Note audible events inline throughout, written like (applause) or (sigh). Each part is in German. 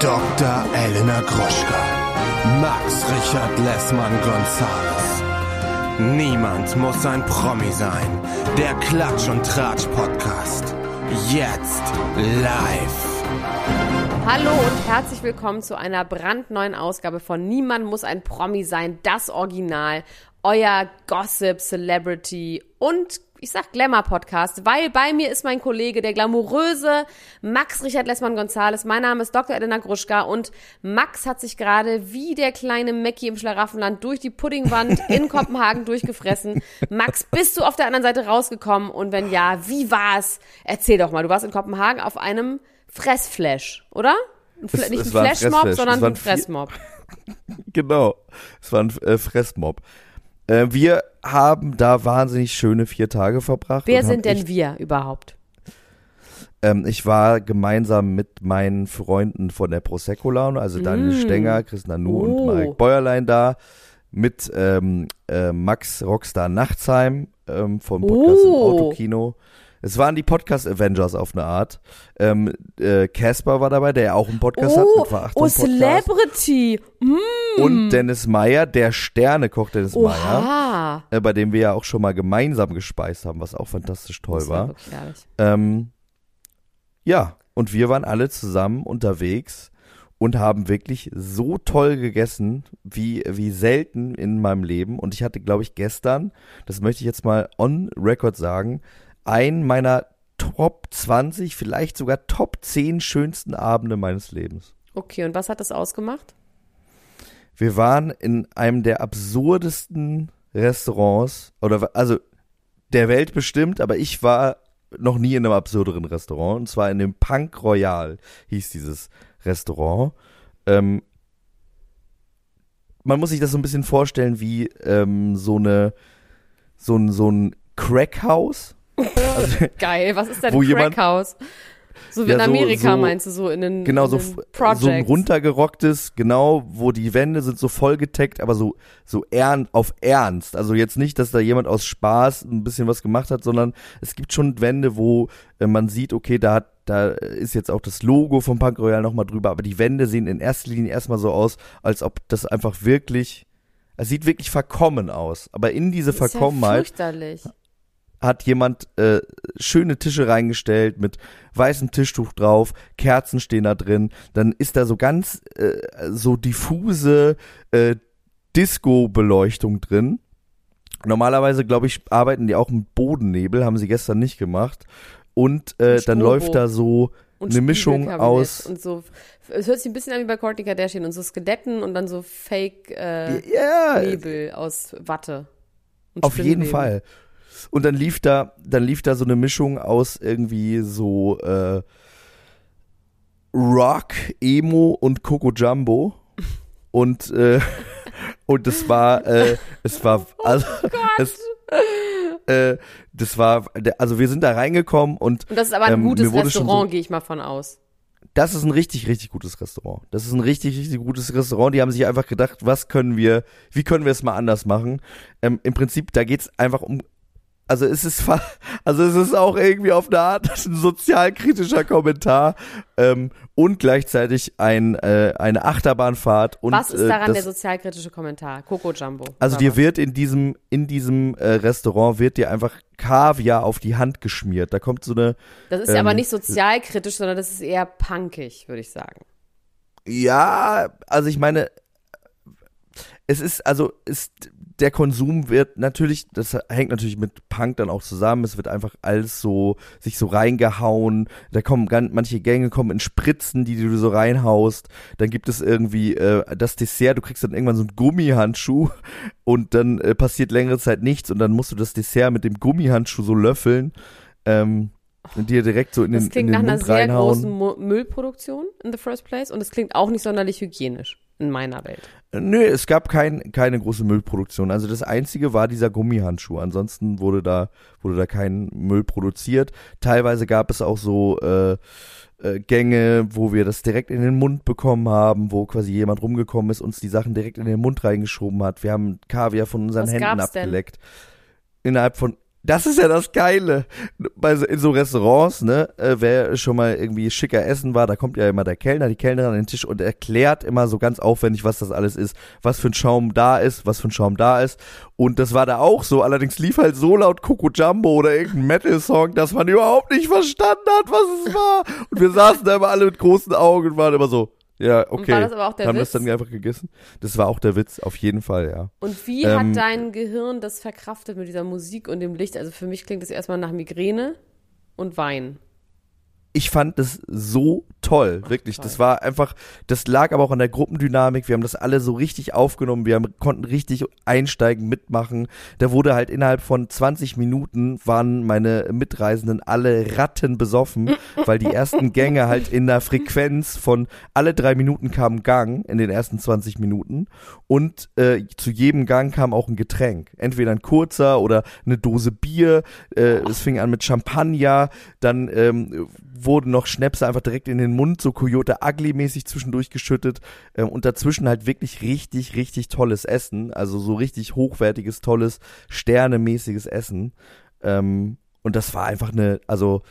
Dr. Elena Gruschka. Max Richard Lessmann Gonzales. Niemand muss ein Promi sein. Der Klatsch und Tratsch Podcast. Jetzt live. Hallo und herzlich willkommen zu einer brandneuen Ausgabe von Niemand muss ein Promi sein, das Original, euer Gossip, Celebrity und ich sag Glamour-Podcast, weil bei mir ist mein Kollege, der glamouröse Max Richard Lessmann-Gonzales. Mein Name ist Dr. Elena Gruschka und Max hat sich gerade wie der kleine Mackie im Schlaraffenland durch die Puddingwand in (laughs) Kopenhagen durchgefressen. Max, bist du auf der anderen Seite rausgekommen? Und wenn ja, wie war's? Erzähl doch mal, du warst in Kopenhagen auf einem Fressflash, oder? Ein Fl Es- nicht es ein Flashmob, sondern ein Fressmob. (laughs) Genau. Es war ein äh, Fressmob. Äh, wir haben da wahnsinnig schöne vier Tage verbracht. Wer sind denn wir überhaupt? Ähm, ich war gemeinsam mit meinen Freunden von der Prosecco Laune, also Daniel Mm. Stenger, Chris Nanu Oh. und Marek Bäuerlein da, mit ähm, äh, Max Rockstar Nachtsheim ähm, vom Podcast im Oh. Autokino. Es waren die Podcast Avengers auf eine Art. Ähm, äh, Casper war dabei, der ja auch einen Podcast hat Oh, mit Verachtung oh. Celebrity. Mm. Und Dennis Meyer, der Sternekoch Dennis Meyer. Äh, bei dem wir ja auch schon mal gemeinsam gespeist haben, was auch fantastisch toll Das war. herrlich. Ähm, ja, und wir waren alle zusammen unterwegs und haben wirklich so toll gegessen, wie, wie selten in meinem Leben. Und ich hatte, glaube ich, gestern, das möchte ich jetzt mal on record sagen, einen meiner Top 20, vielleicht sogar Top 10 schönsten Abende meines Lebens. Okay, und was hat das ausgemacht? Wir waren in einem der absurdesten Restaurants, oder also der Welt bestimmt, aber ich war noch nie in einem absurderen Restaurant. Und zwar in dem Punk Royal hieß dieses Restaurant. Ähm, man muss sich das so ein bisschen vorstellen wie ähm, so eine so ein so ein Crackhaus. Also, Geil, was ist denn Crackhaus? So wie Ja, in so- Amerika so- meinst du, so in den, Genau, in so, den so ein runtergerocktes, genau, wo die Wände sind so vollgeteckt, aber so, so ern, auf Ernst. Also jetzt nicht, dass da jemand aus Spaß ein bisschen was gemacht hat, sondern es gibt schon Wände, wo äh, man sieht, okay, da hat, da ist jetzt auch das Logo vom Punk Royal nochmal drüber, aber die Wände sehen in erster Linie erstmal so aus, als ob das einfach wirklich, es sieht wirklich verkommen aus. Aber in diese Das ist Verkommenheit Ja fürchterlich. Hat jemand äh, schöne Tische reingestellt mit weißem Tischtuch drauf, Kerzen stehen da drin, dann ist da so ganz äh, so diffuse äh, Disco-Beleuchtung drin. Normalerweise, glaube ich, arbeiten die auch mit Bodennebel, haben sie gestern nicht gemacht. Und äh, dann läuft da so eine Mischung aus. Und so, es hört sich ein bisschen an wie bei Courtney Kardashian und so Skeletten und dann so Fake äh, Nebel aus Watte. Auf jeden. Fall. Und dann lief da, dann lief da so eine Mischung aus irgendwie so äh, Rock, Emo und Coco Jumbo. (laughs) Und äh, (laughs) und das war, äh, es war, (laughs) also es, äh, das war, also wir sind da reingekommen und Und das ist aber ein Ähm, gutes Restaurant, so- gehe ich mal von aus. das ist ein richtig, richtig gutes Restaurant. Das ist ein richtig, richtig gutes Restaurant. Die haben sich einfach gedacht, was können wir, wie können wir es mal anders machen? Ähm, Im Prinzip, da geht's einfach um, also es ist, (laughs) also es ist auch irgendwie auf eine Art (laughs) ein sozialkritischer Kommentar ähm, und gleichzeitig ein, äh, eine Achterbahnfahrt. Und, Was ist äh, daran das, der sozialkritische Kommentar? Coco Jumbo. Also dir was? wird in diesem, in diesem äh, Restaurant wird dir einfach Kaviar auf die Hand geschmiert. Da kommt so eine, Das ist ja aber ähm, nicht sozialkritisch, sondern das ist eher punkig, würde ich sagen. Ja, also ich meine, es ist, also ist, der Konsum wird natürlich, das hängt natürlich mit Punk dann auch zusammen, es wird einfach alles so, sich so reingehauen, da kommen ganz, manche Gänge kommen in Spritzen, die du so reinhaust, dann gibt es irgendwie äh, das Dessert, du kriegst dann irgendwann so einen Gummihandschuh und dann äh, passiert längere Zeit nichts und dann musst du das Dessert mit dem Gummihandschuh so löffeln, ähm, und dir direkt so in Das den, in klingt den nach einer Mund sehr reinhauen. großen Müllproduktion in the first place und es klingt auch nicht sonderlich hygienisch in meiner Welt. Nö, es gab kein, keine große Müllproduktion. Also das einzige war dieser Gummihandschuh. Ansonsten wurde da, wurde da kein Müll produziert. Teilweise gab es auch so äh, äh, Gänge, wo wir das direkt in den Mund bekommen haben, wo quasi jemand rumgekommen ist, uns die Sachen direkt in den Mund reingeschoben hat. Wir haben Kaviar von unseren Was Händen gab's denn? abgeleckt. Innerhalb von Das ist ja das Geile. Bei so, in so Restaurants, ne, äh, wer schon mal irgendwie schicker essen war, da kommt ja immer der Kellner, die Kellnerin an den Tisch und erklärt immer so ganz aufwendig, was das alles ist, was für ein Schaum da ist, was für ein Schaum da ist. Und das war da auch so. Allerdings lief halt so laut Coco Jumbo oder irgendein Metal-Song, dass man überhaupt nicht verstanden hat, was es war. Und wir saßen da immer alle mit großen Augen und waren immer so, ja, okay. war das aber auch der Haben Witz? das dann einfach gegessen? Das war auch der Witz, auf jeden Fall, ja. Und wie Ähm, hat dein Gehirn das verkraftet mit dieser Musik und dem Licht? Also für mich klingt das erstmal nach Migräne und Wein. Ich fand das so toll, wirklich. Das war einfach, das lag aber auch an der Gruppendynamik. Wir haben das alle so richtig aufgenommen. Wir haben, konnten richtig einsteigen, mitmachen. Da wurde halt innerhalb von 20 Minuten waren meine Mitreisenden alle Ratten besoffen, weil die ersten Gänge (laughs) halt in der Frequenz von alle drei Minuten kam ein Gang in den ersten 20 Minuten und äh, zu jedem Gang kam auch ein Getränk. Entweder ein kurzer oder eine Dose Bier. Äh, es fing an mit Champagner, dann ähm, wurden noch Schnäpse einfach direkt in den Mund, so Coyote Ugly mäßig zwischendurch geschüttet äh, und dazwischen halt wirklich richtig, richtig tolles Essen, also so richtig hochwertiges, tolles, sternemäßiges Essen. Ähm, und das war einfach eine, also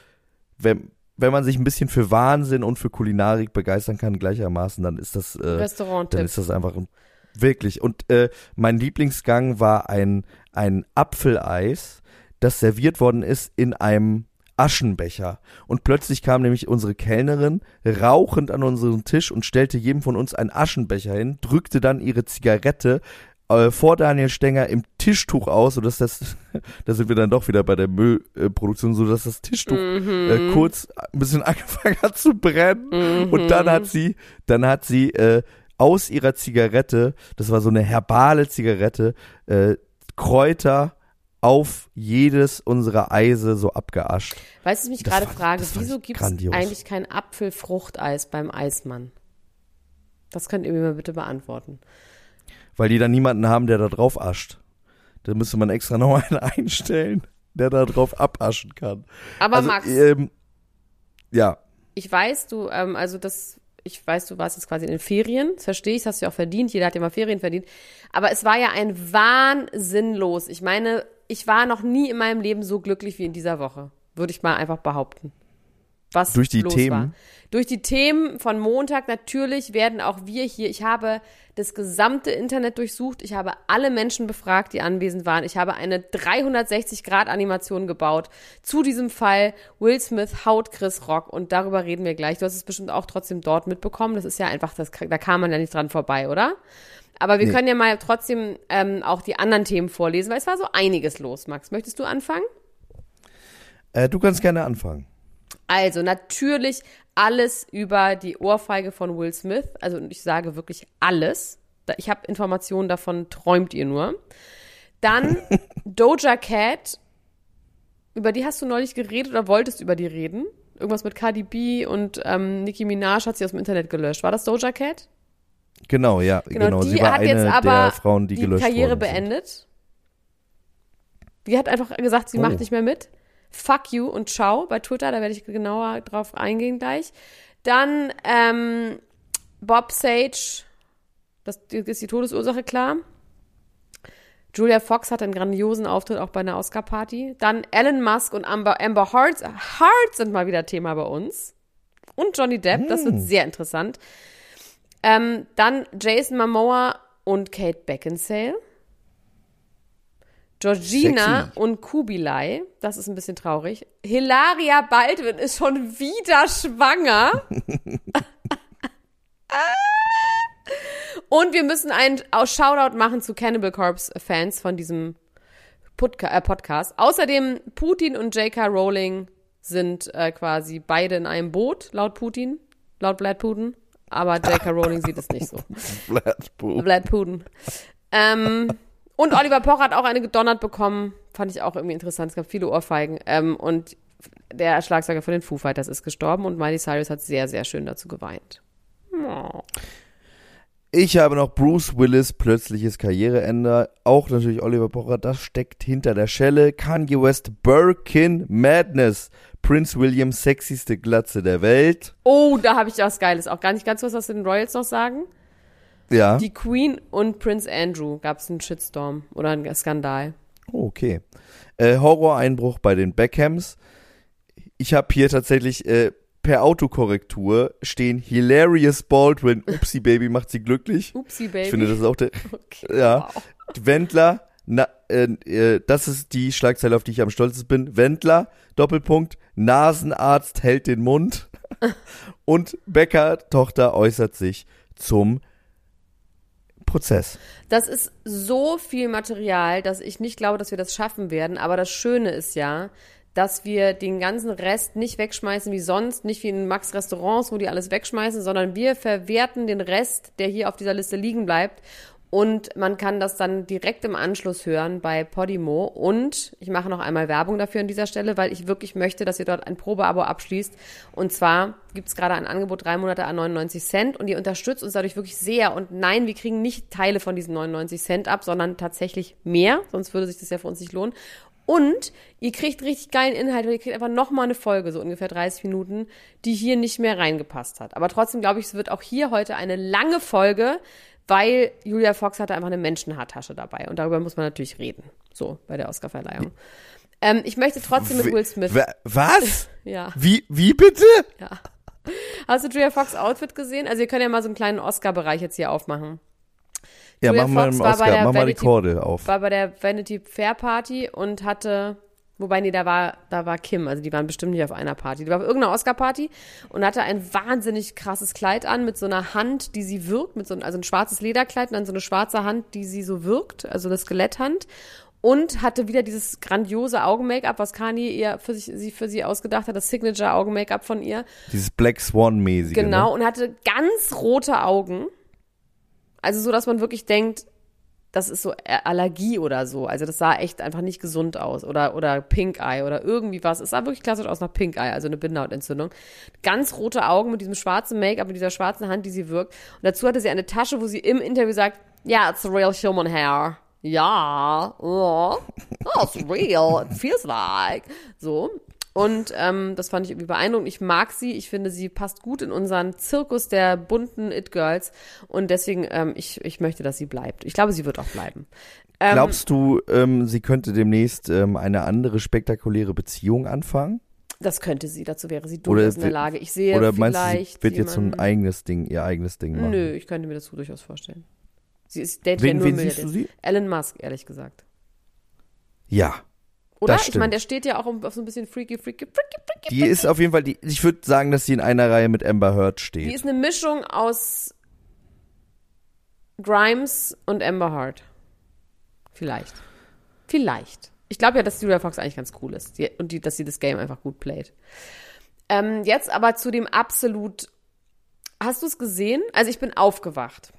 wenn, wenn man sich ein bisschen für Wahnsinn und für Kulinarik begeistern kann gleichermaßen, dann ist das, äh, dann Restaurant-Tipp. ist das einfach ein, wirklich. Und äh, mein Lieblingsgang war ein, ein Apfeleis, das serviert worden ist in einem Aschenbecher. Und plötzlich kam nämlich unsere Kellnerin rauchend an unseren Tisch und stellte jedem von uns einen Aschenbecher hin, drückte dann ihre Zigarette äh, vor Daniel Stenger im Tischtuch aus, sodass das, (laughs) da sind wir dann doch wieder bei der Müllproduktion, so dass das Tischtuch äh, kurz ein bisschen (laughs) angefangen hat zu brennen. Und dann hat sie, dann hat sie äh, aus ihrer Zigarette, das war so eine herbale Zigarette, äh, Kräuter auf jedes unserer Eise so abgeascht. Weißt du, was ich mich gerade frage, wieso gibt es eigentlich kein Apfelfruchteis beim Eismann? Das könnt ihr mir mal bitte beantworten. Weil die dann niemanden haben, der da drauf ascht. Da müsste man extra (laughs) noch einen einstellen, der da drauf abaschen kann. Aber also, Max, Ähm, ja, ich weiß, du, ähm, also das, ich weiß, du warst jetzt quasi in den Ferien, das verstehe ich, das hast du ja auch verdient, jeder hat ja mal Ferien verdient. Aber es war ja ein Wahnsinn los. Ich meine, ich war noch nie in meinem Leben so glücklich wie in dieser Woche, würde ich mal einfach behaupten. Was Durch die los Themen? War. Durch die Themen von Montag natürlich werden auch wir hier, ich habe das gesamte Internet durchsucht, ich habe alle Menschen befragt, die anwesend waren, ich habe eine 360-Grad-Animation gebaut zu diesem Fall Will Smith haut Chris Rock und darüber reden wir gleich. Du hast es bestimmt auch trotzdem dort mitbekommen, das ist ja einfach, das, da kam man ja nicht dran vorbei, oder? Aber wir Nee. können ja mal trotzdem ähm, auch die anderen Themen vorlesen, weil es war so einiges los, Max. Möchtest du anfangen? äh, du kannst gerne anfangen. Also natürlich alles über die Ohrfeige von Will Smith. Also ich sage wirklich alles. Ich habe Informationen davon, träumt ihr nur. Dann (laughs) Doja Cat. Über die hast du neulich geredet oder wolltest über die reden? Irgendwas mit Cardi B und ähm, Nicki Minaj hat sie aus dem Internet gelöscht. War das Doja Cat? Genau, ja, genau. die Sie war hat eine jetzt aber der Frauen, die, die gelöscht Karriere beendet. Die hat einfach gesagt, sie Oh. macht nicht mehr mit. Fuck you und ciao bei Twitter, da werde ich genauer drauf eingehen gleich. Dann ähm, Bob Sage, das ist die Todesursache klar. Julia Fox hat einen grandiosen Auftritt auch bei einer Oscar-Party. Dann Elon Musk und Amber, Amber Heard. Heard sind mal wieder Thema bei uns. Und Johnny Depp, das Hm. wird sehr interessant. Ähm, dann Jason Momoa und Kate Beckinsale. Georgina Sexy. und Kubilai, das ist ein bisschen traurig. Hilaria Baldwin ist schon wieder schwanger. und wir müssen einen Shoutout machen zu Cannibal Corpse Fans von diesem Podca äh, Podcast. Außerdem Putin und J.K. Rowling sind äh, quasi beide in einem Boot, laut Putin, laut Vlad Putin. Aber J.K. Rowling sieht es nicht so. (laughs) Vlad Putin. Ähm, und Oliver Pocher hat auch eine gedonnert bekommen. Fand ich auch irgendwie interessant. Es gab viele Ohrfeigen. Ähm, und der Schlagzeuger von den Foo Fighters ist gestorben und Miley Cyrus hat sehr, sehr schön dazu geweint. Oh. Ich habe noch Bruce Willis, plötzliches Karriereende. Auch natürlich Oliver Pocher, das steckt hinter der Schelle. Kanye West, Birkin Madness. Prince William, sexyste Glatze der Welt. Oh, da habe ich was Geiles. Auch gar nicht ganz was, was den Royals noch sagen. Ja. Die Queen und Prince Andrew gab es einen Shitstorm oder einen Skandal. Oh, okay. Äh, Horroreinbruch bei den Beckhams. Ich habe hier tatsächlich äh, per Autokorrektur stehen Hilarious Baldwin. Upsi Baby macht sie glücklich. Upsi, Baby. Ich finde, das ist auch der. (laughs) okay, Ja. wow. Wendler, na, äh, äh, das ist die Schlagzeile, auf die ich am stolzesten bin. Wendler, Doppelpunkt, Nasenarzt hält den Mund. (laughs) Und Becker, Tochter, äußert sich zum Prozess. Das ist so viel Material, dass ich nicht glaube, dass wir das schaffen werden. Aber das Schöne ist ja, dass wir den ganzen Rest nicht wegschmeißen wie sonst, nicht wie in Max Restaurants, wo die alles wegschmeißen, sondern wir verwerten den Rest, der hier auf dieser Liste liegen bleibt. Und man kann das dann direkt im Anschluss hören bei Podimo. Und ich mache noch einmal Werbung dafür an dieser Stelle, weil ich wirklich möchte, dass ihr dort ein Probeabo abschließt. Und zwar gibt es gerade ein Angebot, drei Monate an 99 Cent. Und ihr unterstützt uns dadurch wirklich sehr. Und nein, wir kriegen nicht Teile von diesen 99 Cent ab, sondern tatsächlich mehr. Sonst würde sich das ja für uns nicht lohnen. Und ihr kriegt richtig geilen Inhalt, weil ihr kriegt einfach nochmal eine Folge, so ungefähr 30 Minuten, die hier nicht mehr reingepasst hat. Aber trotzdem glaube ich, es wird auch hier heute eine lange Folge, weil Julia Fox hatte einfach eine Menschenhaartasche dabei. Und darüber muss man natürlich reden. So, bei der Oscarverleihung. Ähm, ich möchte trotzdem mit Will Smith. Wa- Was? (laughs) Ja, Wie, wie bitte? ja. Hast du Julia Fox Outfit gesehen? Also, ihr könnt ja mal so einen kleinen Oscar-Bereich jetzt hier aufmachen. Ja, Julia mach mal, Fox einen war bei Oscar, mach mal die Korde auf. war bei der Vanity Fair Party und hatte, wobei nee, da war, da war Kim, also die waren bestimmt nicht auf einer Party. Die war auf irgendeiner Oscar-Party und hatte ein wahnsinnig krasses Kleid an mit so einer Hand, die sie wirkt, mit so, also ein schwarzes Lederkleid und dann so eine schwarze Hand, die sie so wirkt, also eine Skeletthand. Und hatte wieder dieses grandiose Augen-Make-up, was Kanye ihr für sich, sie für sie ausgedacht hat, das Signature-Augen-Make-up von ihr. Dieses Black Swan-mäßige. Genau, Ne? und hatte ganz rote Augen. Also so, dass man wirklich denkt, das ist so Allergie oder so. Also das sah echt einfach nicht gesund aus. Oder, oder Pink Eye oder irgendwie was. Es sah wirklich klassisch aus nach Pink Eye, also eine Bindehautentzündung. Ganz rote Augen mit diesem schwarzen Make-up, mit dieser schwarzen Hand, die sie wirkt. Und dazu hatte sie eine Tasche, wo sie im Interview sagt, yeah, it's real human hair. Ja, oh, oh, it's real, it feels like. So. Und ähm, das fand ich irgendwie beeindruckend. Ich mag sie. Ich finde, sie passt gut in unseren Zirkus der bunten It-Girls. Und deswegen, ähm, ich, ich möchte, dass sie bleibt. Ich glaube, sie wird auch bleiben. Ähm, Glaubst du, ähm, sie könnte demnächst ähm, eine andere spektakuläre Beziehung anfangen? das könnte sie. Dazu wäre sie durchaus in der Lage. Ich sehe Oder meinst du, vielleicht sie wird jetzt so ein eigenes Ding, ihr eigenes Ding machen? Nö, ich könnte mir das durchaus vorstellen. Sie ist datet Wen- ja nur wen siehst du sie? Elon Musk, ehrlich gesagt. Ja. Oder? Ich meine, der steht ja auch auf so ein bisschen freaky, freaky, freaky, freaky. Die ist auf jeden Fall, die, ich würde sagen, dass sie in einer Reihe mit Amber Heard Die steht. ist eine Mischung aus Grimes und Amber Heart. Vielleicht. Vielleicht. Ich glaube ja, dass Julia Fox eigentlich ganz cool ist die, und die, dass sie das Game einfach gut playt. Ähm, jetzt aber zu dem absolut. Hast du es gesehen? Also ich bin aufgewacht.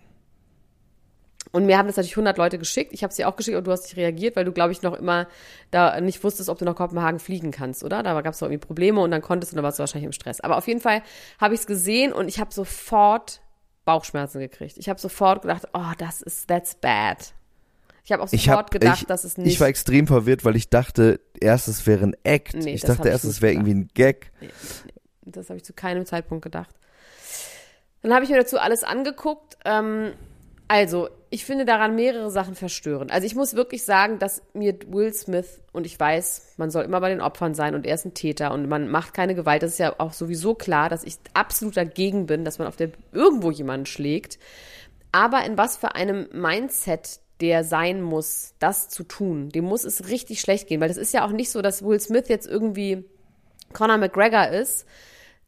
Und mir haben das natürlich 100 Leute geschickt. Ich habe sie auch geschickt, aber du hast nicht reagiert, weil du, glaube ich, noch immer da nicht wusstest, ob du nach Kopenhagen fliegen kannst, oder? Da gab es irgendwie Probleme und dann konntest du, dann warst du wahrscheinlich im Stress. Aber auf jeden Fall habe ich es gesehen und ich habe sofort Bauchschmerzen gekriegt. Ich habe sofort gedacht, oh, das ist, that's bad. Ich habe auch sofort hab, gedacht, ich, dass es nicht. ich war extrem verwirrt, weil ich dachte, erst es wäre ein Act. Nee, ich dachte erst, es wäre irgendwie ein Gag. Das habe ich zu keinem Zeitpunkt gedacht. Dann habe ich mir dazu alles angeguckt. Ähm, also, ich finde daran mehrere Sachen verstörend. Also, ich muss wirklich sagen, dass mir Will Smith, und ich weiß, man soll immer bei den Opfern sein und er ist ein Täter und man macht keine Gewalt. Das ist ja auch sowieso klar, dass ich absolut dagegen bin, dass man auf der irgendwo jemanden schlägt. Aber in was für einem Mindset der sein muss, das zu tun, dem muss es richtig schlecht gehen, weil das ist ja auch nicht so, dass Will Smith jetzt irgendwie Conor McGregor ist,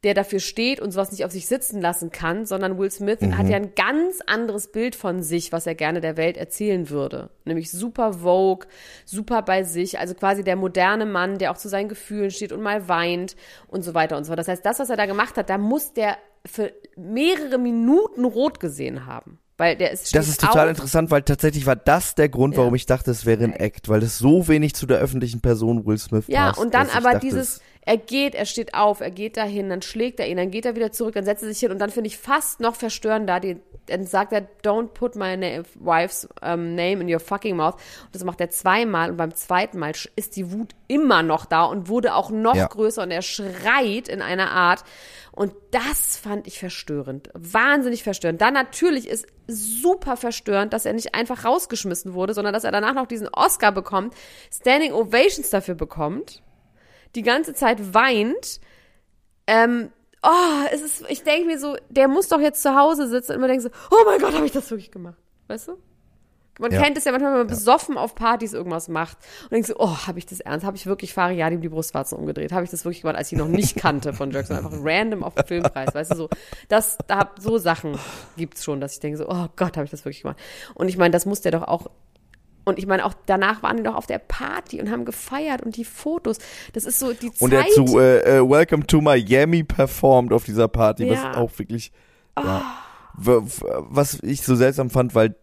der dafür steht und sowas nicht auf sich sitzen lassen kann, sondern Will Smith hat ja ein ganz anderes Bild von sich, was er gerne der Welt erzählen würde. Nämlich super Vogue, super bei sich, also quasi der moderne Mann, der auch zu seinen Gefühlen steht und mal weint und so weiter und so fort. Das heißt, das, was er da gemacht hat, da muss der für mehrere Minuten rot gesehen haben. Weil der ist, Das ist total auf, interessant, weil tatsächlich war das der Grund, Ja. warum ich dachte, es wäre ein Act, weil es so wenig zu der öffentlichen Person Will Smith Ja, passt. und dann aber dachte, dieses, es- er geht, er steht auf, er geht dahin, dann schlägt er ihn, dann geht er wieder zurück, dann setzt er sich hin und dann finde ich fast noch verstörender die, dann sagt er, don't put my na wife's um, name in your fucking mouth. Und das macht er zweimal und beim zweiten Mal ist die Wut immer noch da und wurde auch noch Ja. größer und er schreit in einer Art. Und das fand ich verstörend. Wahnsinnig verstörend. Dann natürlich ist super verstörend, dass er nicht einfach rausgeschmissen wurde, sondern dass er danach noch diesen Oscar bekommt, Standing Ovations dafür bekommt, die ganze Zeit weint. Ähm, oh, es ist, ich denke mir so, der muss doch jetzt zu Hause sitzen und man denkt so, oh mein Gott, habe ich das wirklich gemacht? Weißt du? Man Ja. kennt es ja manchmal, wenn man besoffen auf Partys irgendwas macht und denkt so, oh, habe ich das ernst? Habe ich wirklich Fariadim die Brustwarzen umgedreht? Habe ich das wirklich gemacht, als ich ihn noch nicht kannte von sondern einfach random auf dem Filmpreis, weißt du, so, das, da hab, so Sachen gibt's schon, dass ich denke so, oh Gott, habe ich das wirklich gemacht? Und ich meine, das muss der doch auch und ich meine, auch danach waren die doch auf der Party und haben gefeiert und die Fotos. Das ist so die Zeit. Und er hat zu äh, äh, Welcome to Miami performt auf dieser Party, was Ja. Ah. auch wirklich, ja, w- w- was ich so seltsam fand, weil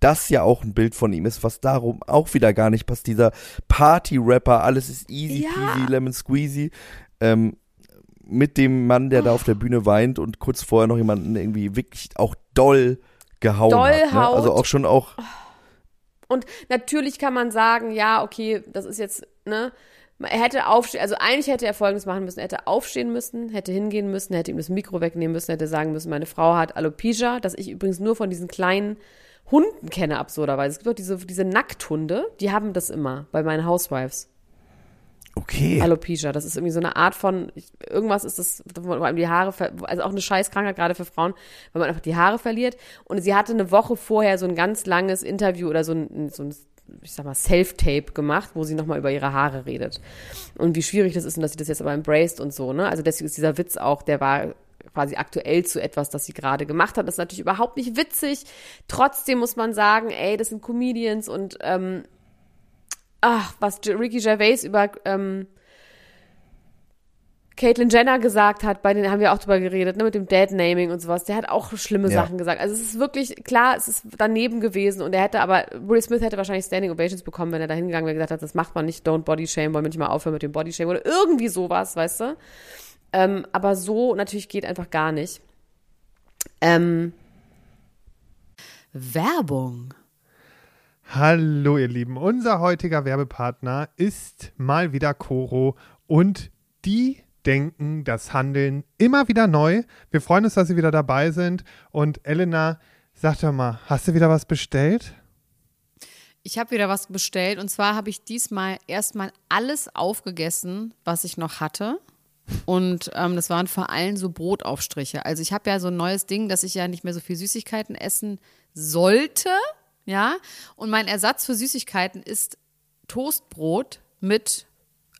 das ja auch ein Bild von ihm ist, was darum auch wieder gar nicht passt. Dieser Party-Rapper, alles ist easy Ja. peasy, lemon squeezy, ähm, mit dem Mann, der da auf der Bühne weint und kurz vorher noch jemanden irgendwie wirklich auch doll gehauen Doll hat. Ne? Also auch schon auch, Und natürlich kann man sagen, ja, okay, das ist jetzt, ne, er hätte aufstehen, also eigentlich hätte er Folgendes machen müssen, er hätte aufstehen müssen, hätte hingehen müssen, hätte ihm das Mikro wegnehmen müssen, hätte sagen müssen, meine Frau hat Alopecia, das ich übrigens nur von diesen kleinen Hunden kenne, absurderweise. Es gibt auch diese, diese Nackthunde, die haben das immer bei meinen Housewives. Okay. Alopecia, das ist irgendwie so eine Art von, irgendwas ist das, wo einem die Haare, also auch eine Scheißkrankheit gerade für Frauen, weil man einfach die Haare verliert. Und sie hatte eine Woche vorher so ein ganz langes Interview oder so ein, so ein ich sag mal, Self-Tape gemacht, wo sie nochmal über ihre Haare redet. Und wie schwierig das ist und dass sie das jetzt aber embraced und so, ne? Also deswegen ist dieser Witz auch, der war quasi aktuell zu etwas, das sie gerade gemacht hat. Das ist natürlich überhaupt nicht witzig. Trotzdem muss man sagen, ey, das sind Comedians und ähm, ach, was Ricky Gervais über ähm, Caitlyn Jenner gesagt hat, bei denen haben wir auch drüber geredet, ne, mit dem Dead-Naming und sowas. Der hat auch schlimme Ja. Sachen gesagt. Also es ist wirklich, klar, es ist daneben gewesen und er hätte aber, Will Smith hätte wahrscheinlich Standing Ovations bekommen, wenn er da hingegangen wäre und gesagt hat, das macht man nicht, don't body shame, wollen wir nicht mal aufhören mit dem Body shame oder irgendwie sowas, weißt du? Ähm, aber so natürlich geht einfach gar nicht. Ähm, Werbung. Hallo ihr Lieben, unser heutiger Werbepartner ist mal wieder Coro und die denken das Handeln immer wieder neu. Wir freuen uns, dass Sie wieder dabei sind und Elena, sag doch mal, hast du wieder was bestellt? Ich habe wieder was bestellt und zwar habe ich diesmal erstmal alles aufgegessen, was ich noch hatte. Und ähm, das waren vor allem so Brotaufstriche. Also ich habe ja so ein neues Ding, dass ich ja nicht mehr so viel Süßigkeiten essen sollte. Ja. Und mein Ersatz für Süßigkeiten ist Toastbrot mit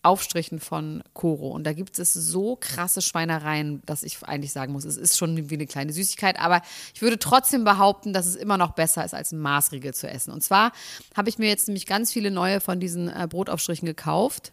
Aufstrichen von Koro. Und da gibt es so krasse Schweinereien, dass ich eigentlich sagen muss, es ist schon wie eine kleine Süßigkeit. Aber ich würde trotzdem behaupten, dass es immer noch besser ist, als ein Maßriegel zu essen. Und zwar habe ich mir jetzt nämlich ganz viele neue von diesen äh, Brotaufstrichen gekauft.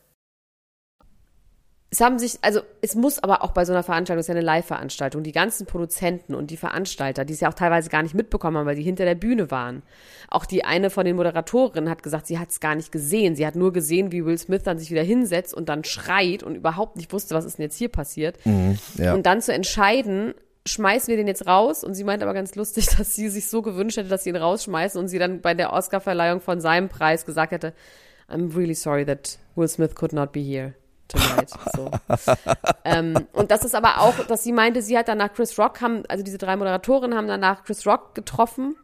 Es haben sich, also es muss aber auch bei so einer Veranstaltung, es ist ja eine Live-Veranstaltung, die ganzen Produzenten und die Veranstalter, die es ja auch teilweise gar nicht mitbekommen haben, weil die hinter der Bühne waren. Auch die eine von den Moderatorinnen hat gesagt, sie hat es gar nicht gesehen. Sie hat nur gesehen, wie Will Smith dann sich wieder hinsetzt und dann schreit und überhaupt nicht wusste, was ist denn jetzt hier passiert. ja. Und dann zu entscheiden, schmeißen wir den jetzt raus? Und sie meint aber ganz lustig, (laughs) dass sie sich so gewünscht hätte, dass sie ihn rausschmeißen und sie dann bei der Oscarverleihung von seinem Preis gesagt hätte, I'm really sorry that Will Smith could not be here tonight. So. ähm, und das ist aber auch, dass sie meinte, sie hat danach Chris Rock haben, also diese drei Moderatorinnen haben danach Chris Rock getroffen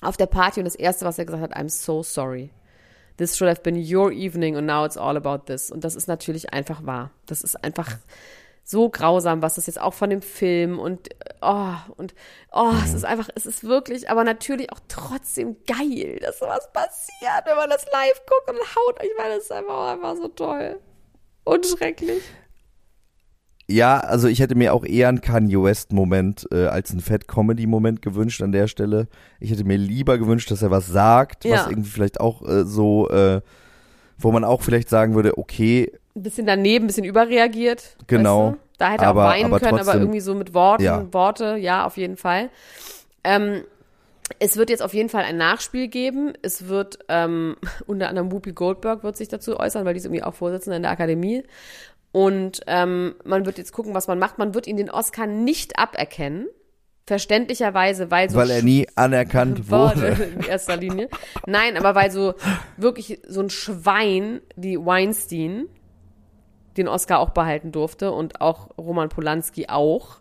auf der Party und das erste, was er gesagt hat, I'm so sorry. This should have been your evening and now it's all about this. Und das ist natürlich einfach wahr. Das ist einfach so grausam, was das jetzt auch von dem Film und oh und oh, es ist einfach, es ist wirklich, aber natürlich auch trotzdem geil, dass sowas passiert, wenn man das live guckt und haut. Ich meine, das ist einfach, einfach so toll und schrecklich. Ja, also ich hätte mir auch eher einen Kanye West-Moment äh, als einen Fat-Comedy-Moment gewünscht an der Stelle. Ich hätte mir lieber gewünscht, dass er was sagt, Ja. was irgendwie vielleicht auch äh, so, äh, wo man auch vielleicht sagen würde, okay, Ein bisschen daneben, ein bisschen überreagiert. Genau. Weißt du? Da hätte er Aber- auch weinen aber können, aber trotzdem- irgendwie so mit Worten, Ja. Worte, ja, auf jeden Fall. Ähm, es wird jetzt auf jeden Fall ein Nachspiel geben. Es wird ähm, (laughs) unter anderem Whoopi Goldberg wird sich dazu äußern, weil die ist irgendwie auch Vorsitzende in der Akademie. Und ähm, man wird jetzt gucken, was man macht. Man wird ihn den Oscar nicht aberkennen. Verständlicherweise, weil so weil er nie anerkannt (laughs) wurde wurde. (laughs) in erster Linie. Nein, aber weil so wirklich so ein Schwein wie Weinstein den Oscar auch behalten durfte und auch Roman Polanski auch.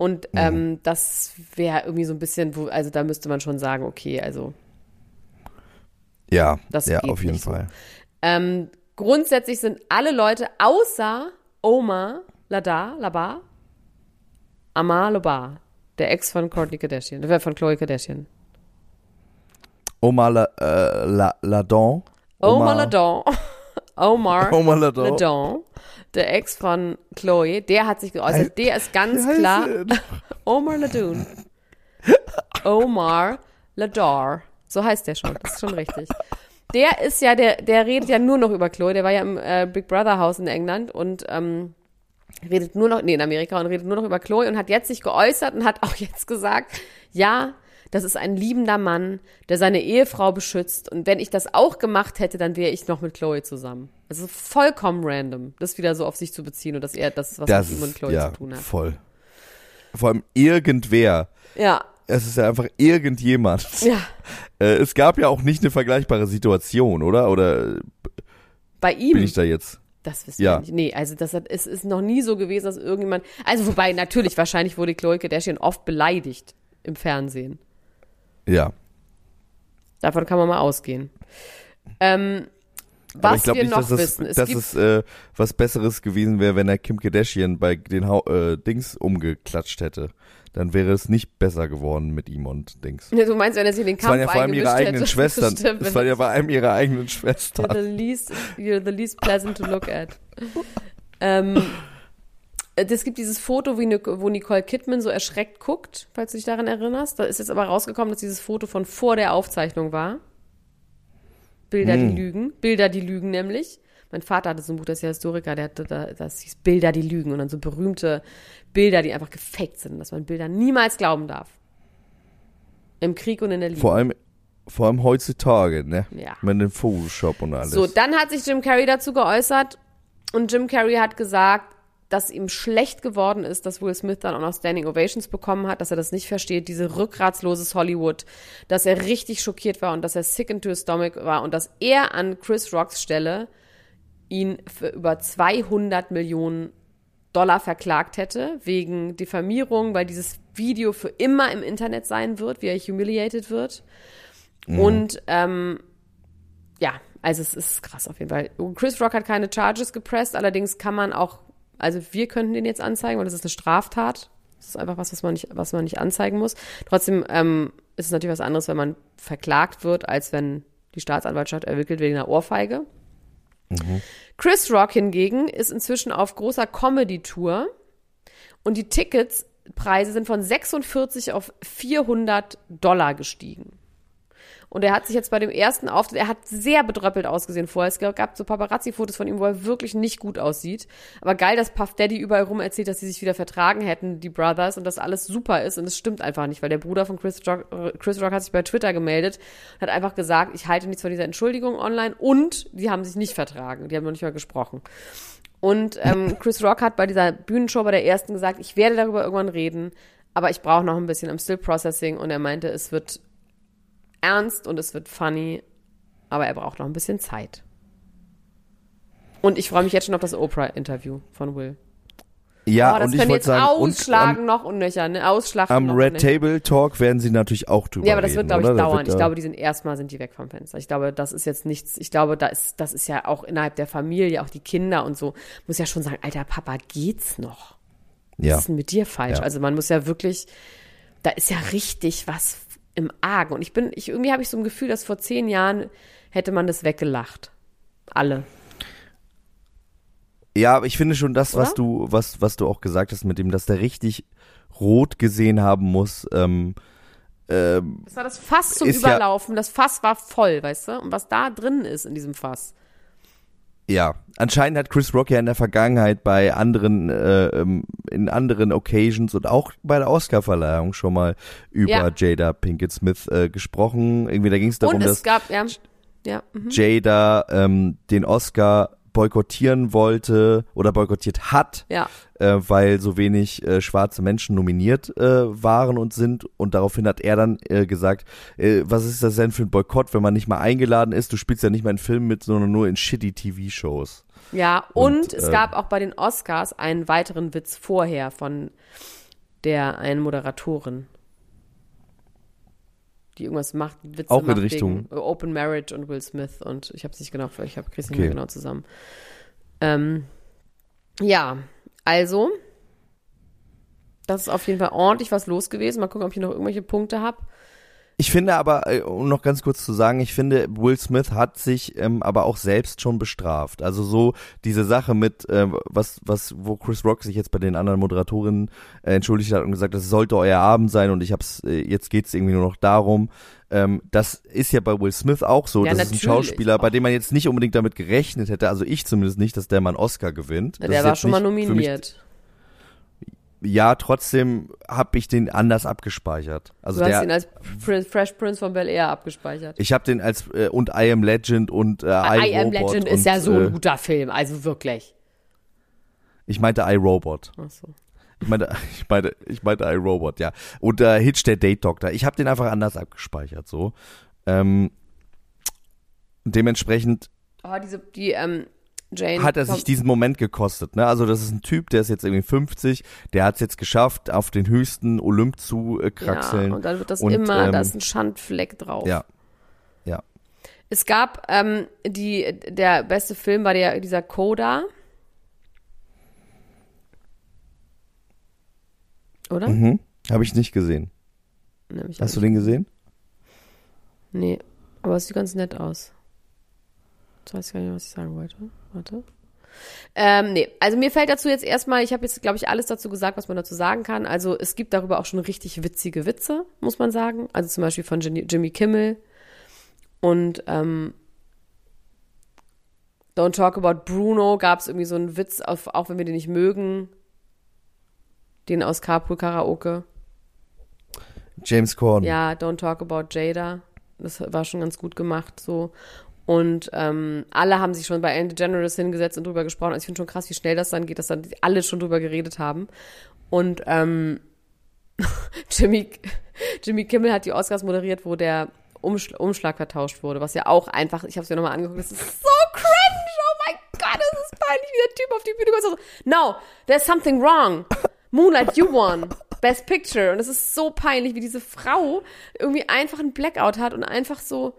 Und ähm, das wäre irgendwie so ein bisschen, wo, also da müsste man schon sagen, okay, also Ja, Das ja, auf jeden nicht so. Fall. ähm, grundsätzlich sind alle Leute außer Omar Lada, Labar, Amar Labar, der Ex von Kourtney Kardashian, äh, von Khloe Kardashian. Omar La, äh, La, Ladon. (laughs) Omar Ladon. Omar Omar Ladon. Ladon, der Ex von Chloe, der hat sich geäußert. Der ist ganz klar. (laughs) Omar Ladun. Omar Ladar. So heißt der schon. Das ist schon richtig. Der ist ja, der, der redet ja nur noch über Chloe. Der war ja im äh, Big Brother Haus in England und ähm, redet nur noch, nee, in Amerika und redet nur noch über Chloe und hat jetzt sich geäußert und hat auch jetzt gesagt, ja, das ist ein liebender Mann, der seine Ehefrau beschützt. Und wenn ich das auch gemacht hätte, dann wäre ich noch mit Chloe zusammen. Es ist vollkommen random, das wieder so auf sich zu beziehen und dass er das, was Das mit ihm und ist, Chloe ja, zu tun hat. voll. Vor allem irgendwer. Ja, Es ist ja einfach irgendjemand. ja. (laughs) Äh, es gab ja auch nicht eine vergleichbare Situation, oder? Oder Bei ihm. bin ich da jetzt? Das wissen Ja. wir nicht. Nee, also das hat, es ist noch nie so gewesen, dass irgendjemand. Also wobei, natürlich, wahrscheinlich wurde Chloe Kardashian oft beleidigt im Fernsehen. Ja. Davon kann man mal ausgehen. Ähm, was ich glaube wir nicht, noch dass es, wissen, es dass es äh, was Besseres gewesen wäre, wenn er Kim Kardashian bei den Hau äh, Dings umgeklatscht hätte. Dann wäre es nicht besser geworden mit ihm und Dings. du meinst, wenn er sich in den Es Kampf waren ja vor allem ihre eigenen hätte, (laughs) Schwestern. Stimmt, Es waren ja vor allem ihre eigenen Schwestern. You're the least, you're the least pleasant to look at. (laughs) ähm, es gibt dieses Foto, wie wo Nicole Kidman so erschreckt guckt, falls du dich daran erinnerst. Da ist jetzt aber rausgekommen, dass dieses Foto von vor der Aufzeichnung war. Bilder, die lügen. Bilder, die lügen nämlich. Mein Vater hatte so ein Buch, der ist ja Historiker, der hatte da, das hieß Bilder, die lügen und dann so berühmte Bilder, die einfach gefaked sind, dass man Bilder niemals glauben darf. Im Krieg und in der Liebe. Vor allem, vor allem heutzutage, ne? Ja. Mit dem Photoshop und alles. So, dann hat sich Jim Carrey dazu geäußert und Jim Carrey hat gesagt, dass ihm schlecht geworden ist, dass Will Smith dann auch noch Standing Ovations bekommen hat, dass er das nicht versteht, diese rückgratsloses Hollywood, dass er richtig schockiert war und dass er sick into his stomach war und dass er an Chris Rocks Stelle ihn für über 200 Millionen Dollar verklagt hätte, wegen Diffamierung, weil dieses Video für immer im Internet sein wird, wie er humiliated wird. Und ähm, ja, also es ist krass auf jeden Fall. Chris Rock hat keine Charges gepresst, allerdings kann man auch, also wir könnten den jetzt anzeigen, weil das ist eine Straftat. Das ist einfach was, was man nicht, was man nicht anzeigen muss. Trotzdem ähm, ist es natürlich was anderes, wenn man verklagt wird, als wenn die Staatsanwaltschaft erwickelt wegen einer Ohrfeige. Chris Rock hingegen ist inzwischen auf großer Comedy-Tour und die Ticketspreise sind von 46 auf 400 Dollar gestiegen. Und er hat sich jetzt bei dem ersten Auftritt, er hat sehr bedröppelt ausgesehen vorher. Es gab so Paparazzi-Fotos von ihm, wo er wirklich nicht gut aussieht. Aber geil, dass Puff Daddy überall rum erzählt, dass sie sich wieder vertragen hätten, die Brothers, und dass alles super ist. Und es stimmt einfach nicht, weil der Bruder von Chris Rock, Chris Rock hat sich bei Twitter gemeldet und hat einfach gesagt, ich halte nichts von dieser Entschuldigung online und die haben sich nicht vertragen. Die haben noch nicht mal gesprochen. Und ähm, (laughs) Chris Rock hat bei dieser Bühnenshow bei der ersten gesagt, ich werde darüber irgendwann reden, aber ich brauche noch ein bisschen am Still Processing. Und er meinte, es wird ernst und es wird funny, aber er braucht noch ein bisschen Zeit. Und ich freue mich jetzt schon auf das Oprah-Interview von Will. ja, oh, das und ich können wollte jetzt sagen, und ausschlagen am, noch und nöcher, ne? Ausschlagen am noch Red und. Table Talk werden sie natürlich auch drüber Ja, aber das wird, glaube ich, oder? Da dauern. wird Ich glaube, die sind erstmal sind die weg vom Fenster. Ich glaube, das ist jetzt nichts. Ich glaube, da ist, das ist ja auch innerhalb der Familie, auch die Kinder und so, muss ja schon sagen, alter Papa, geht's noch? ja. Was ist denn mit dir falsch? Ja. Also man muss ja wirklich, da ist ja richtig was im Argen. Und ich bin, ich, irgendwie habe ich so ein Gefühl, dass vor zehn Jahren hätte man das weggelacht. Alle. Ja, aber ich finde schon das, was du, was, was du auch gesagt hast, mit dem, dass der richtig rot gesehen haben muss, ähm, ähm, Das war das Fass zum Ist ja- Überlaufen. das Fass war voll, weißt du? Und was da drin ist in diesem Fass. ja. Anscheinend hat Chris Rock ja in der Vergangenheit bei anderen, äh, ähm, in anderen Occasions und auch bei der Oscarverleihung schon mal über Ja. Jada Pinkett Smith äh, gesprochen. Irgendwie, da ging es darum, und dass gab, ja, ja, mhm. Jada ähm, den Oscar boykottieren wollte oder boykottiert hat, ja. äh, weil so wenig äh, schwarze Menschen nominiert äh, waren und sind. Und daraufhin hat er dann äh, gesagt, äh, was ist das denn für ein Boykott, wenn man nicht mal eingeladen ist? Du spielst ja nicht mal in Filmen mit, sondern nur in shitty TV-Shows. Ja, und, Und, es äh, gab auch bei den Oscars einen weiteren Witz vorher von der einen Moderatorin, die irgendwas macht, Witze Auch in macht Richtung- wegen Open Marriage und Will Smith und ich habe es nicht genau, ich habe nicht Okay. mehr genau zusammen. Ähm, ja, also das ist auf jeden Fall ordentlich was los gewesen. Mal gucken, ob ich noch irgendwelche Punkte habe. Ich finde aber, äh, um noch ganz kurz zu sagen, ich finde, Will Smith hat sich ähm, aber auch selbst schon bestraft. Also so diese Sache mit, ähm, was, was, wo Chris Rock sich jetzt bei den anderen Moderatorinnen äh, entschuldigt hat und gesagt, das sollte euer Abend sein und ich hab's, äh, jetzt geht's irgendwie nur noch darum. Ähm, das ist ja bei Will Smith auch so. Ja, das ist ein Schauspieler, bei auch. dem man jetzt nicht unbedingt damit gerechnet hätte, also ich zumindest nicht, dass der mal einen Oscar gewinnt. Das der war schon mal nominiert. Ja, trotzdem habe ich den anders abgespeichert. Also Du hast der, ihn als Pr- Fresh Prince von Bel Air abgespeichert. ich habe den als äh, und I Am Legend und äh, I, I Am Robot Legend und, ist ja so äh, ein guter Film, also wirklich. Ich meinte iRobot. Ach so. Ich meinte, (laughs) ich meinte, ich meinte iRobot, ja. Und äh, Hitch der Date Doctor. Ich habe den einfach anders abgespeichert, so. Ähm, dementsprechend Oh, diese, die, ähm, Jane. hat er sich diesen Moment gekostet. Ne? Also das ist ein Typ, der ist jetzt irgendwie 50, der hat es jetzt geschafft, auf den höchsten Olymp zu äh, kraxeln. Ja, und dann wird das Und, immer, ähm, da ist ein Schandfleck drauf. ja, ja. Es gab, ähm, die, der beste Film war der, dieser Coda. Oder? Mhm. Habe ich nicht gesehen. Nämlich Hast du den gesehen? Nee, aber es sieht ganz nett aus. Jetzt weiß ich gar nicht, was ich sagen wollte. Warte. Ähm, nee, also mir fällt dazu jetzt erstmal, ich habe jetzt, glaube ich, alles dazu gesagt, was man dazu sagen kann. Also es gibt darüber auch schon richtig witzige Witze, muss man sagen. Also zum Beispiel von Jimmy Kimmel. Und ähm, Don't Talk About Bruno gab es irgendwie so einen Witz, auf, auch wenn wir den nicht mögen. Den aus Carpool Karaoke. James Corden. Ja, Don't Talk About Jada. Das war schon ganz gut gemacht so. Und ähm, alle haben sich schon bei Ellen DeGeneres hingesetzt und drüber gesprochen. Also ich finde schon krass, wie schnell das dann geht, dass dann alle schon drüber geredet haben. Und ähm, (laughs) Jimmy, Jimmy Kimmel hat die Oscars moderiert, wo der Umschl Umschlag vertauscht wurde, was ja auch einfach, ich habe es mir nochmal angeguckt, das ist so cringe, oh mein Gott, das ist peinlich, wie der Typ auf die Bühne kommt. So, no, there's something wrong. Moonlight, you won. Best Picture. Und es ist so peinlich, wie diese Frau irgendwie einfach einen Blackout hat und einfach so,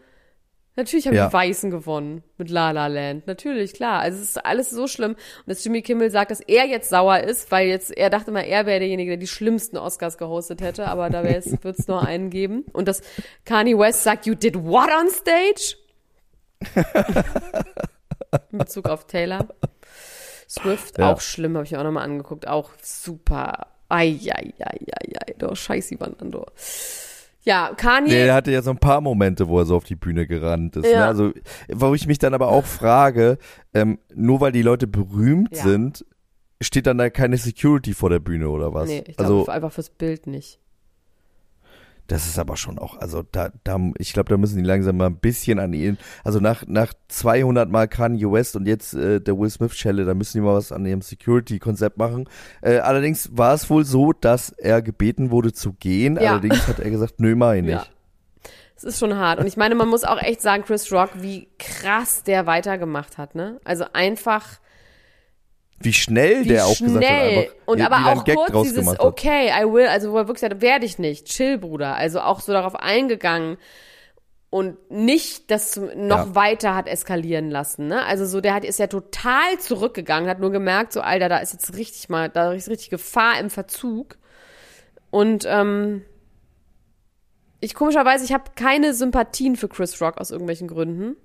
Natürlich haben Ja. die Weißen gewonnen mit La La Land. Natürlich, klar. Also es ist alles so schlimm. Und dass Jimmy Kimmel sagt, dass er jetzt sauer ist, weil jetzt, er dachte mal, er wäre derjenige, der die schlimmsten Oscars gehostet hätte, aber da (laughs) wird es nur einen geben. Und dass Kanye West sagt, you did what on stage? (laughs) In Bezug auf Taylor. Swift, Ja. auch schlimm, habe ich mir auch nochmal angeguckt. Auch super. Eieieiei. Doch, scheiße, Fernando. Ja, Kanye. Nee, er hatte ja so ein paar Momente, wo er so auf die Bühne gerannt ist. Ne? Ja. Also, wo ich mich dann aber auch frage, ähm, nur weil die Leute berühmt Ja. sind, steht dann da keine Security vor der Bühne oder was? nee, ich glaube also, einfach fürs Bild nicht. Das ist aber schon auch, also da, da ich glaube, da müssen die langsam mal ein bisschen an ihn, also nach, nach 200 Mal Kanye West und jetzt äh, der Will Smith Schelle, da müssen die mal was an ihrem Security-Konzept machen. Äh, allerdings war es wohl so, dass er gebeten wurde zu gehen, Ja. allerdings hat er gesagt, nö, mach ich nicht. Ja. Es ist schon hart. Und ich meine, man muss auch echt sagen, Chris Rock, wie krass der weitergemacht hat, ne? Also einfach Wie schnell wie der auch schnell. gesagt hat, einfach, und wie- aber wie auch Gag kurz dieses hat. Okay, I will, also wo er wirklich sagt, werde ich nicht, chill, Bruder. Also auch so darauf eingegangen und nicht das noch Ja. weiter hat eskalieren lassen, ne? Also so, der hat, ist ja total zurückgegangen, hat nur gemerkt, so, Alter, da ist jetzt richtig mal, da ist richtig Gefahr im Verzug. Und, ähm, ich komischerweise, ich habe keine Sympathien für Chris Rock aus irgendwelchen Gründen.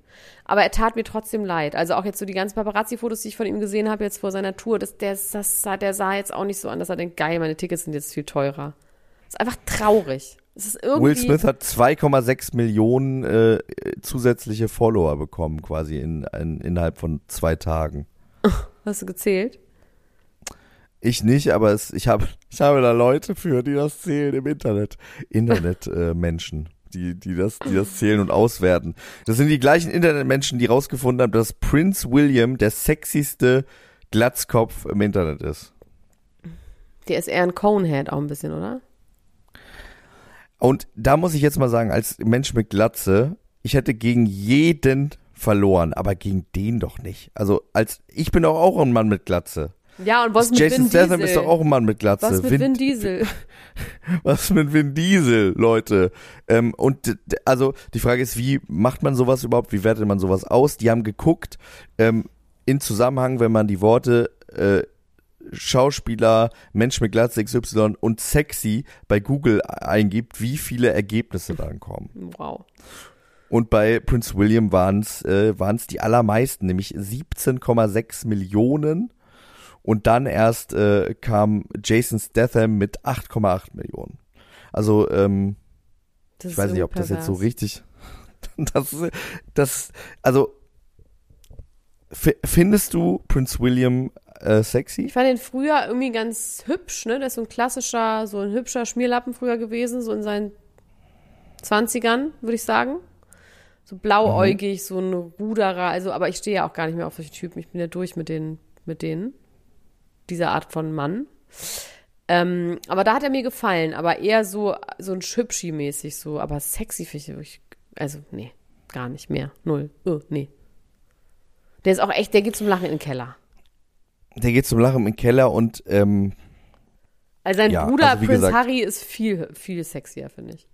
Aber er tat mir trotzdem leid. Also auch jetzt so die ganzen Paparazzi-Fotos, die ich von ihm gesehen habe, jetzt vor seiner Tour, das, der, das, sah- der sah jetzt auch nicht so an, dass er denkt, geil, meine Tickets sind jetzt viel teurer. Das ist einfach traurig. Will Smith hat 2,6 Millionen äh, zusätzliche Follower bekommen, quasi in, in, innerhalb von zwei Tagen. (laughs) Hast du gezählt? Ich nicht, aber es, ich habe ich habe da Leute für, die das zählen im Internet. Internet-Menschen, äh, die, die, das, die das zählen und auswerten. Das sind die gleichen Internetmenschen, die rausgefunden haben, dass Prince William der sexyste Glatzkopf im Internet ist. Der ist eher ein Conehead auch ein bisschen, oder? Und da muss ich jetzt mal sagen, als Mensch mit Glatze, ich hätte gegen jeden verloren, aber gegen den doch nicht. Also als ich bin doch auch ein Mann mit Glatze. Ja, und was mit Jason Vin Statham Diesel? ist doch auch ein Mann mit Glatze. was mit Vin- Vin Diesel? (laughs) Was mit Vin Diesel, Leute? Ähm, und also die Frage ist, wie macht man sowas überhaupt? Wie wertet man sowas aus? Die haben geguckt ähm, in Zusammenhang, wenn man die Worte äh, Schauspieler, Mensch mit Glatze XY und sexy bei Google eingibt, wie viele Ergebnisse dann kommen. Wow. Und bei Prince William waren es äh, waren's die allermeisten, nämlich 17,6 Millionen. Und dann erst äh, kam Jason Statham mit 8,8 Millionen. Also ähm, Das ich weiß nicht, ob das jetzt so richtig. (laughs) Das, das, also findest du Prince William äh, sexy? Ich fand den früher irgendwie ganz hübsch, ne? Der ist so ein klassischer, so ein hübscher Schmierlappen früher gewesen, so in seinen 20ern, würde ich sagen. So blauäugig, so ein Ruderer, also, aber ich stehe ja auch gar nicht mehr auf solche Typen. Ich bin ja durch mit den, mit denen. Dieser Art von Mann. Ähm, aber da hat er mir gefallen, aber eher so, so ein Schübschi-mäßig, so, aber sexy finde ich, wirklich- also, nee, gar nicht mehr. Null. Oh, nee. Der ist auch echt, der geht zum Lachen in den Keller. Der geht zum Lachen im Keller und ähm, Also sein Ja, Bruder also gesagt- Harry ist viel, viel sexier, finde ich.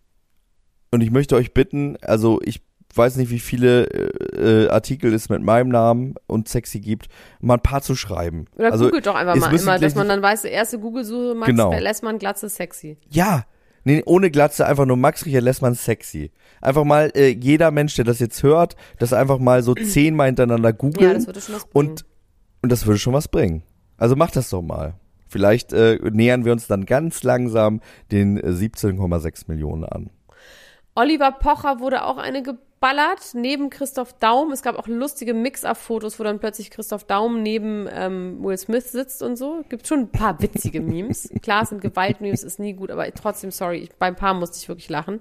Und ich möchte euch bitten, also ich weiß nicht, wie viele äh, äh, Artikel es mit meinem Namen und sexy gibt, mal ein paar zu schreiben. Oder also, googelt doch einfach mal immer, dass man dann weiß, erste Google-Suche, Max Genau. Lessmann, Glatze, sexy. Ja, nee, ohne Glatze, einfach nur Max Richard Lessmann sexy. Einfach mal äh, jeder Mensch, der das jetzt hört, das einfach mal so (clears throat) zehnmal hintereinander googeln Ja, das würde schon was bringen. und, und das würde schon was bringen. Also macht das doch mal. Vielleicht äh, nähern wir uns dann ganz langsam den äh, 17,6 Millionen an. Oliver Pocher wurde auch eine ge abgeballert neben Christoph Daum. Es gab auch lustige Mix-Up-Fotos, wo dann plötzlich Christoph Daum neben ähm, Will Smith sitzt und so. Gibt schon ein paar witzige Memes. (laughs) Klar, es sind Gewalt-Memes, ist nie gut, aber trotzdem, sorry, ich, beim paar musste ich wirklich lachen.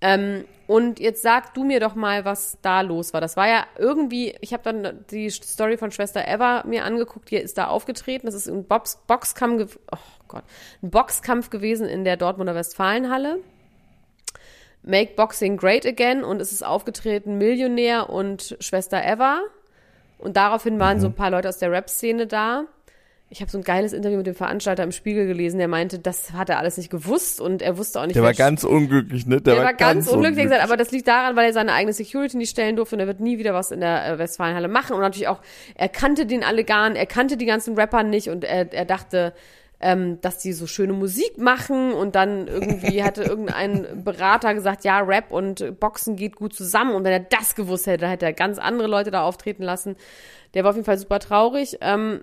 Ähm, und jetzt sag du mir doch mal, was da los war. Das war ja irgendwie, ich habe dann die Story von Schwester Eva mir angeguckt, die ist da aufgetreten. Das ist ein Box Boxkampf, oh Gott, ein Boxkampf gewesen in der Dortmunder Westfalenhalle. Make Boxing Great Again und es ist aufgetreten Millionär und Schwester Eva. Und daraufhin waren so ein paar Leute aus der Rap-Szene da. Ich habe so ein geiles Interview mit dem Veranstalter im Spiegel gelesen, der meinte, das hat er alles nicht gewusst und er wusste auch nicht. Der war ganz unglücklich, ne? der, war ganz, unglücklich, er hat gesagt, aber das liegt daran, weil er seine eigene Security nicht stellen durfte und er wird nie wieder was in der äh, Westfalenhalle machen. Und natürlich auch, er kannte den alle gar nicht, er kannte die ganzen Rapper nicht und er, er dachte, ähm, dass die so schöne Musik machen und dann irgendwie (laughs) hatte irgendein Berater gesagt, ja, Rap und Boxen geht gut zusammen und wenn er das gewusst hätte, dann hätte er ganz andere Leute da auftreten lassen. Der war auf jeden Fall super traurig. Ähm,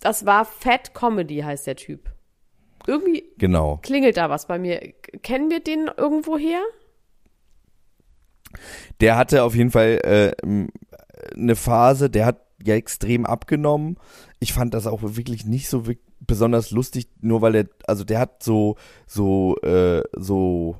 das war Fat Comedy, heißt der Typ. Irgendwie Genau. klingelt da was bei mir. Kennen wir den irgendwo her? Der hatte auf jeden Fall äh, eine Phase, der hat ja extrem abgenommen. Ich fand das auch wirklich nicht so wirk- besonders lustig, nur weil er, also der hat so, so, äh, so,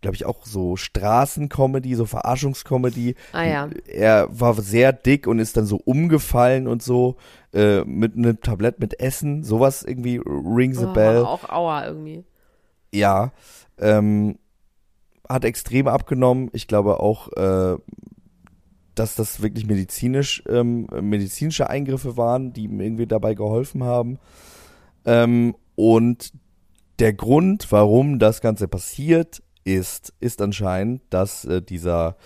glaube ich, auch so Straßencomedy, so Verarschungscomedy. Ah ja. Er war sehr dick und ist dann so umgefallen und so, äh, mit einem Tablett mit Essen, sowas irgendwie rings a Oh, bell. auch Aua irgendwie. Ja, ähm, hat extrem abgenommen. Ich glaube auch, äh, dass das wirklich medizinisch, ähm, medizinische Eingriffe waren, die ihm irgendwie dabei geholfen haben. Ähm, und der Grund, warum das Ganze passiert ist, ist anscheinend, dass äh, dieser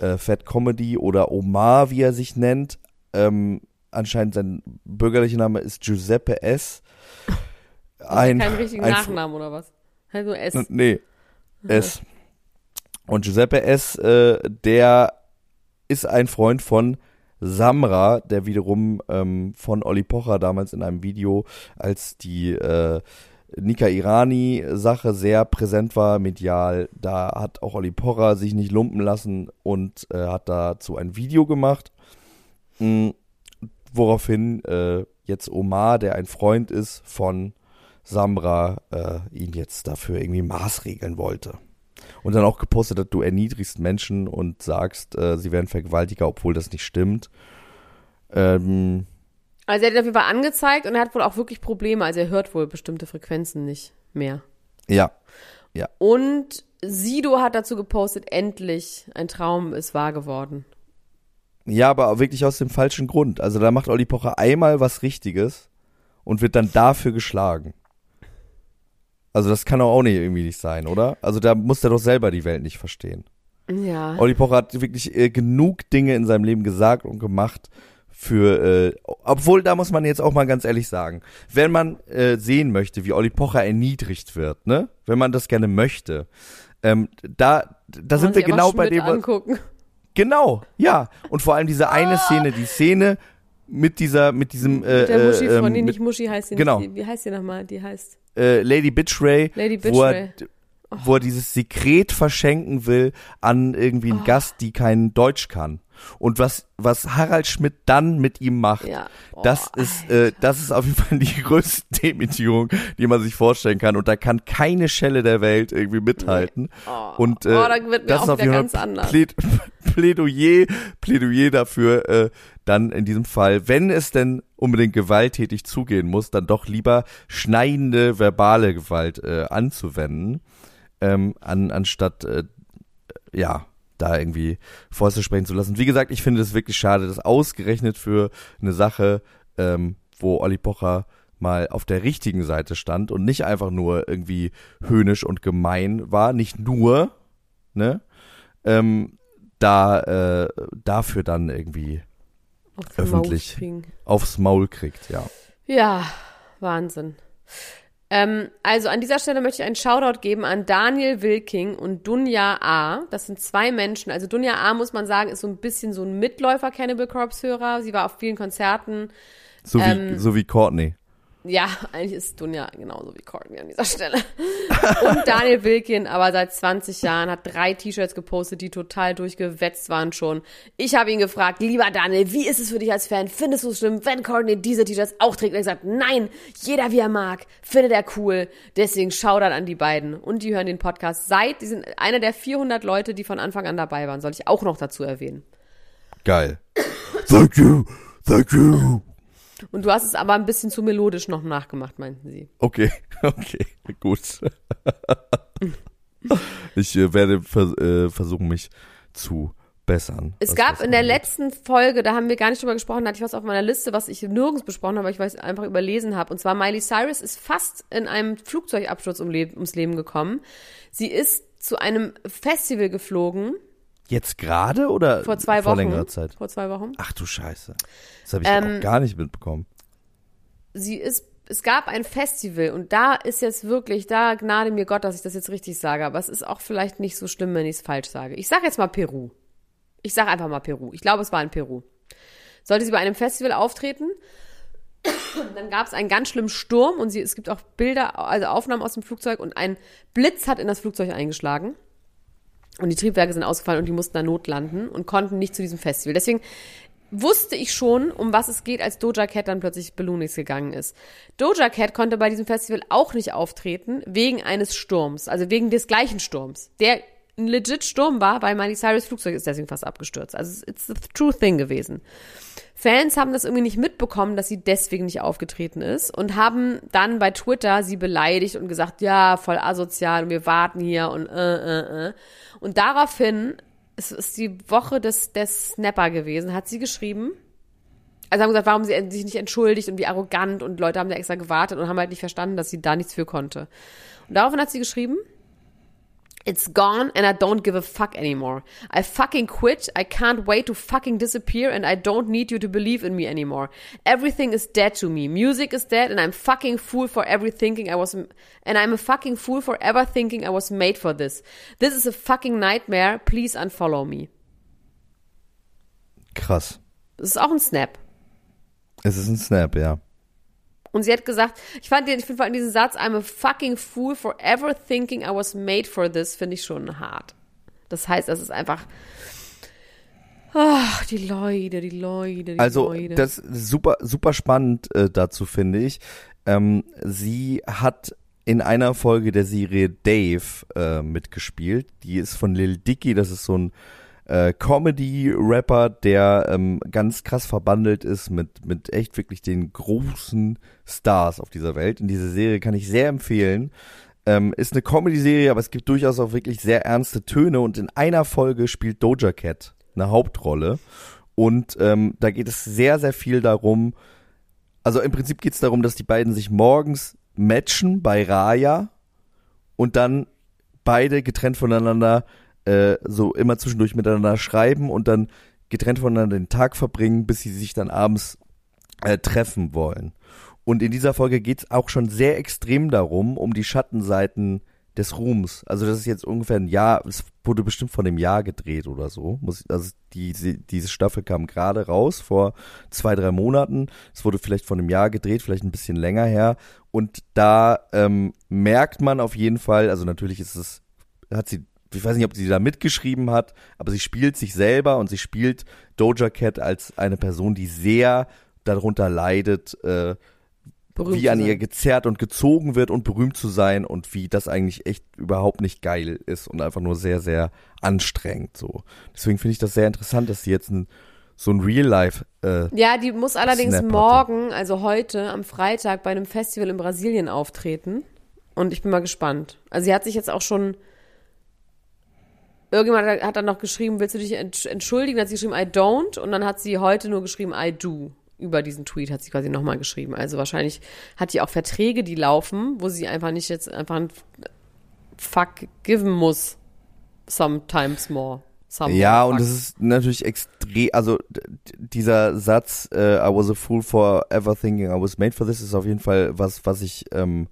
äh, Fat Comedy oder Omar, wie er sich nennt, ähm, anscheinend sein bürgerlicher Name ist Giuseppe S. Ein, Keinen richtigen ein Nachnamen oder was? Nur S. Nee, S. Und Giuseppe S., äh, der ist ein Freund von Samra, der wiederum ähm, von Olli Pocher damals in einem Video, als die äh, Nika Irani-Sache sehr präsent war, medial, da hat auch Olli Pocher sich nicht lumpen lassen und äh, hat dazu ein Video gemacht, mh, woraufhin äh, jetzt Omar, der ein Freund ist von Samra, äh, ihn jetzt dafür irgendwie maßregeln wollte. Und dann auch gepostet hat, du erniedrigst Menschen und sagst, äh, sie wären Vergewaltiger, obwohl das nicht stimmt. Ähm, Also er hat ihn auf jeden Fall angezeigt und er hat wohl auch wirklich Probleme. Also er hört wohl bestimmte Frequenzen nicht mehr. ja, Und Sido hat dazu gepostet, endlich, ein Traum ist wahr geworden. Ja, aber wirklich aus dem falschen Grund. Also da macht Olli Pocher einmal was Richtiges und wird dann dafür geschlagen. Also das kann auch nicht irgendwie nicht sein, oder? Also da muss er doch selber die Welt nicht verstehen. Ja. Olli Pocher hat wirklich äh, genug Dinge in seinem Leben gesagt und gemacht für, äh, obwohl da muss man jetzt auch mal ganz ehrlich sagen, wenn man äh, sehen möchte, wie Olli Pocher erniedrigt wird, ne, wenn man das gerne möchte, ähm, da, da sind wir genau bei dem, Angucken. Genau, ja. Und vor allem diese eine Szene, die Szene mit dieser, mit diesem äh, Mit der Muschi äh, von, ähm, nee, mit, nicht Muschi heißt sie genau. nicht. Wie heißt die nochmal? Die heißt äh, Lady Bitchray, Lady wo er, Bitchray. wo er dieses Sekret verschenken will an irgendwie Oh. einen Gast, die kein Deutsch kann. Und was, was Harald Schmidt dann mit ihm macht, Ja. das Boah, ist, äh, das ist auf jeden Fall die (laughs) größte Demütigung, die man sich vorstellen kann. Und da kann keine Schelle der Welt irgendwie mithalten. Oh. Und äh, Oh, dann wird mir das ist auf jeden ganz Fall anders. Pläd (laughs) Plädoyer, Plädoyer dafür, äh, dann in diesem Fall, wenn es denn unbedingt gewalttätig zugehen muss, dann doch lieber schneidende verbale Gewalt äh, anzuwenden, ähm, an, anstatt äh, ja da irgendwie Fäuste sprechen zu lassen. Wie gesagt, ich finde es wirklich schade, dass ausgerechnet für eine Sache, ähm, wo Olli Pocher mal auf der richtigen Seite stand und nicht einfach nur irgendwie höhnisch und gemein war, nicht nur, ne, ähm, da äh, dafür dann irgendwie Auf die öffentlich. Kriegen. aufs Maul kriegt, ja. Ja, Wahnsinn. Ähm, also an dieser Stelle möchte ich einen Shoutout geben an Daniel Wilking und Dunja A. Das sind zwei Menschen. Also Dunja A, muss man sagen, ist so ein bisschen so ein Mitläufer Cannibal Corpse Hörer. Sie war auf vielen Konzerten. So wie, Ähm, so wie Courtney. Ja, (laughs) eigentlich ist Dunja genauso wie Courtney an dieser Stelle. Und Daniel Wilkin, aber seit 20 Jahren, hat drei T-Shirts gepostet, die total durchgewetzt waren schon. Ich habe ihn gefragt, lieber Daniel, wie ist es für dich als Fan? Findest du es schlimm, wenn Courtney diese T-Shirts auch trägt? Und er hat gesagt, nein, jeder wie er mag, findet er cool. Deswegen Shoutout an die beiden. Und die hören den Podcast seit, die sind einer der 400 Leute, die von Anfang an dabei waren. Soll ich auch noch dazu erwähnen. Geil. Thank you, thank you. Und du hast es aber ein bisschen zu melodisch noch nachgemacht, meinten sie. Okay, (laughs) okay, gut. (laughs) ich äh, werde vers äh, versuchen, mich zu bessern. Es gab in der letzten Folge, da haben wir gar nicht drüber gesprochen, da hatte ich was auf meiner Liste, was ich nirgends besprochen habe, weil ich weiß, einfach überlesen habe. Und zwar Miley Cyrus ist fast in einem Flugzeugabsturz um Le ums Leben gekommen. Sie ist zu einem Festival geflogen Jetzt gerade oder vor zwei vor Wochen. längerer Zeit? Vor zwei Wochen. Ach du Scheiße. Das habe ich Ähm, auch gar nicht mitbekommen. sie ist, es gab ein Festival und da ist jetzt wirklich, da gnade mir Gott, dass ich das jetzt richtig sage, aber es ist auch vielleicht nicht so schlimm, wenn ich es falsch sage. Ich sage jetzt mal Peru. Ich sage einfach mal Peru. Ich glaube, es war in Peru. Sollte sie bei einem Festival auftreten, (coughs) dann gab es einen ganz schlimmen Sturm und sie, es gibt auch Bilder, also Aufnahmen aus dem Flugzeug und ein Blitz hat in das Flugzeug eingeschlagen. Und die Triebwerke sind ausgefallen und die mussten da notlanden und konnten nicht zu diesem Festival. Deswegen wusste ich schon, um was es geht, als Doja Cat dann plötzlich Balloonix gegangen ist. Doja Cat konnte bei diesem Festival auch nicht auftreten, wegen eines Sturms, also wegen des gleichen Sturms, der ein legit Sturm war, weil Miley Cyrus Flugzeug ist deswegen fast abgestürzt. Also it's the true thing gewesen. Fans haben das irgendwie nicht mitbekommen, dass sie deswegen nicht aufgetreten ist und haben dann bei Twitter sie beleidigt und gesagt, ja, voll asozial und wir warten hier und äh, äh, äh. Und daraufhin, es ist die Woche des, des Snapper gewesen, hat sie geschrieben, also haben gesagt, warum sie sich nicht entschuldigt und wie arrogant und Leute haben da extra gewartet und haben halt nicht verstanden, dass sie da nichts für konnte. Und daraufhin hat sie geschrieben, It's gone and I don't give a fuck anymore. I fucking quit. I can't wait to fucking disappear and I don't need you to believe in me anymore. Everything is dead to me. Music is dead and I'm fucking fool for every thinking I was and I'm a fucking fool for ever thinking I was made for this. This is a fucking nightmare. Please unfollow me. Krass. Das ist auch ein Snap. Es ist ein Snap, ja. Und sie hat gesagt, ich fand den, ich finde vor allem diesen Satz, I'm a fucking fool for ever thinking I was made for this, finde ich schon hart. Das heißt, das ist einfach, ach, die Leute, die Leute, die Also Leute. das ist super, super spannend äh, dazu finde ich. Ähm, sie hat in einer Folge der Serie Dave äh, mitgespielt. Die ist von Lil Dicky, das ist so ein äh, Comedy-Rapper, der ähm, ganz krass verbandelt ist mit, mit echt wirklich den großen Stars auf dieser Welt. Und diese Serie kann ich sehr empfehlen. Ähm, ist eine Comedy-Serie, aber es gibt durchaus auch wirklich sehr ernste Töne und in einer Folge spielt Doja Cat eine Hauptrolle. Und ähm, da geht es sehr, sehr viel darum, also im Prinzip geht es darum, dass die beiden sich morgens matchen bei Raya und dann beide getrennt voneinander äh, so immer zwischendurch miteinander schreiben und dann getrennt voneinander den Tag verbringen, bis sie sich dann abends äh, treffen wollen. Und in dieser Folge geht es auch schon sehr extrem darum, um die Schattenseiten des Ruhms. Also das ist jetzt ungefähr ein Jahr, es wurde bestimmt von einem Jahr gedreht oder so. Also die, diese Staffel kam gerade raus vor zwei, drei Monaten. Es wurde vielleicht von einem Jahr gedreht, vielleicht ein bisschen länger her. Und da ähm, merkt man auf jeden Fall, also natürlich ist es, hat sie, ich weiß nicht, ob sie da mitgeschrieben hat, aber sie spielt sich selber und sie spielt Doja Cat als eine Person, die sehr darunter leidet, äh, Berühmt wie an ihr gezerrt und gezogen wird und berühmt zu sein und wie das eigentlich echt überhaupt nicht geil ist und einfach nur sehr, sehr anstrengend so. Deswegen finde ich das sehr interessant, dass sie jetzt ein, so ein Real-Life äh, Ja, die muss allerdings Snap hatte. morgen, also heute, am Freitag, bei einem Festival in Brasilien auftreten. Und ich bin mal gespannt. Also sie hat sich jetzt auch schon. Irgendjemand hat- dann noch geschrieben, willst du dich entsch- entschuldigen? Dann hat sie geschrieben, I don't. Und dann hat sie heute nur geschrieben, I do. Über diesen Tweet hat sie quasi nochmal geschrieben. Also wahrscheinlich hat die auch Verträge, die laufen, wo sie einfach nicht jetzt einfach ein Fuck geben muss. Sometimes more. Some Ja, more und fuck. es ist natürlich extrem, also dieser Satz, äh, I was a fool for ever thinking I was made for this, ist auf jeden Fall was, was ich, ähm,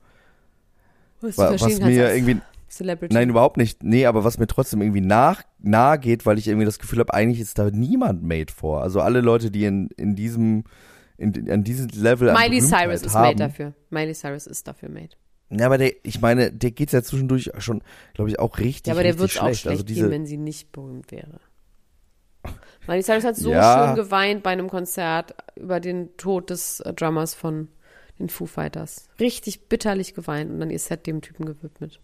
Was was mir irgendwie, Celebrity. nein, überhaupt nicht, nee, aber was mir trotzdem irgendwie nach, nahe geht, weil ich irgendwie das Gefühl habe, eigentlich ist da niemand made for. Also alle Leute, die in, in diesem, in, an diesem Level Miley Cyrus ist haben. made dafür. Miley Cyrus ist dafür made. Ja, aber der, ich meine, der geht's ja zwischendurch schon, glaube ich, auch richtig, Ja, aber der wird auch schlecht. schlecht also diese, gehen, wenn sie nicht berühmt wäre. Miley Cyrus hat so Ja. schön geweint bei einem Konzert über den Tod des äh, Drummers von den Foo Fighters. Richtig bitterlich geweint und dann ihr Set dem Typen gewidmet.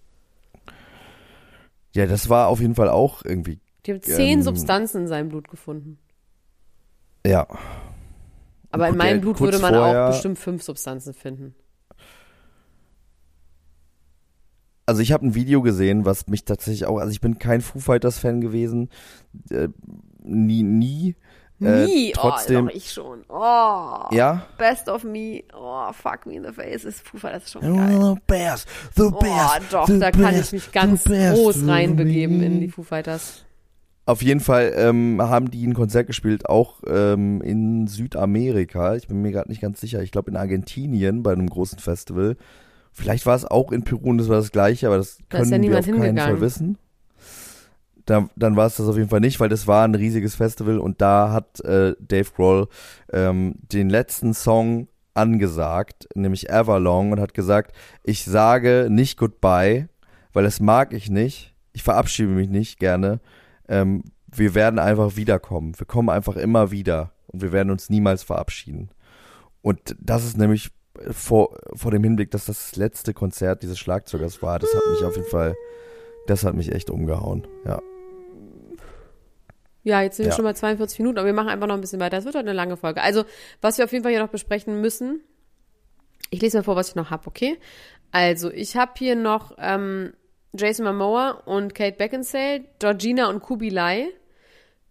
Ja, das war auf jeden Fall auch irgendwie, Die haben zehn Ähm, Substanzen in seinem Blut gefunden. ja. Aber in meinem Blut würde man vorher- auch bestimmt fünf Substanzen finden. Also ich habe ein Video gesehen, was mich tatsächlich auch, also ich bin kein Foo Fighters Fan gewesen, äh, nie, nie. Äh, Nie. trotzdem, oh, doch, ich schon. Oh. ja. Best of me. Oh, fuck me in the face. Ist Foo Fighters schon geil. The best, the Oh, doch, the da kann best, ich mich ganz groß reinbegeben in die Foo Fighters. Auf jeden Fall ähm, haben die ein Konzert gespielt, auch ähm, in Südamerika. Ich bin mir gerade nicht ganz sicher. Ich glaube in Argentinien bei einem großen Festival. Vielleicht war es auch in Peru und das war das gleiche, aber das Da ist können ja wir auf keinen hingegangen. Fall wissen. Da, dann war es das auf jeden Fall nicht, weil das war ein riesiges Festival und da hat äh, Dave Grohl ähm, den letzten Song angesagt, nämlich Everlong und hat gesagt, ich sage nicht Goodbye, weil das mag ich nicht. Ich verabschiede mich nicht gerne. Ähm, wir werden einfach wiederkommen. Wir kommen einfach immer wieder und wir werden uns niemals verabschieden. Und das ist nämlich vor, vor dem Hinblick, dass das, das letzte Konzert dieses Schlagzeugers war. Das hat mich auf jeden Fall, das hat mich echt umgehauen. Ja. Ja, jetzt sind wir Ja. schon mal 42 Minuten, aber wir machen einfach noch ein bisschen weiter. Es wird heute eine lange Folge. Also, was wir auf jeden Fall hier noch besprechen müssen, ich lese mal vor, was ich noch habe, okay? Also, ich habe hier noch ähm, Jason Momoa und Kate Beckinsale, Georgina und Kubilai,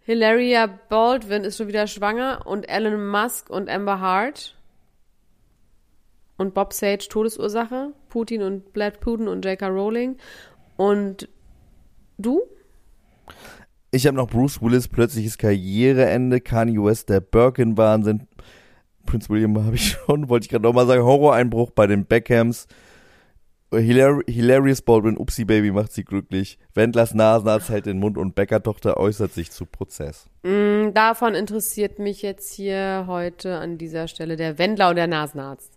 Hilaria Baldwin ist schon wieder schwanger und Elon Musk und Amber Hart und Bob Sage Todesursache, Putin und Vlad Putin und J.K. Rowling und du? Ich habe noch Bruce Willis, plötzliches Karriereende, Kanye West, der Birkin-Wahnsinn. Prince William habe ich (laughs) schon, wollte ich gerade nochmal sagen, Horroreinbruch bei den Beckhams. Hilar Hilarious Baldwin, Upsi Baby macht sie glücklich. Wendlers Nasenarzt hält den Mund und Bäckertochter äußert sich zu Prozess. Mm, Davon interessiert mich jetzt hier heute an dieser Stelle der Wendler und der Nasenarzt.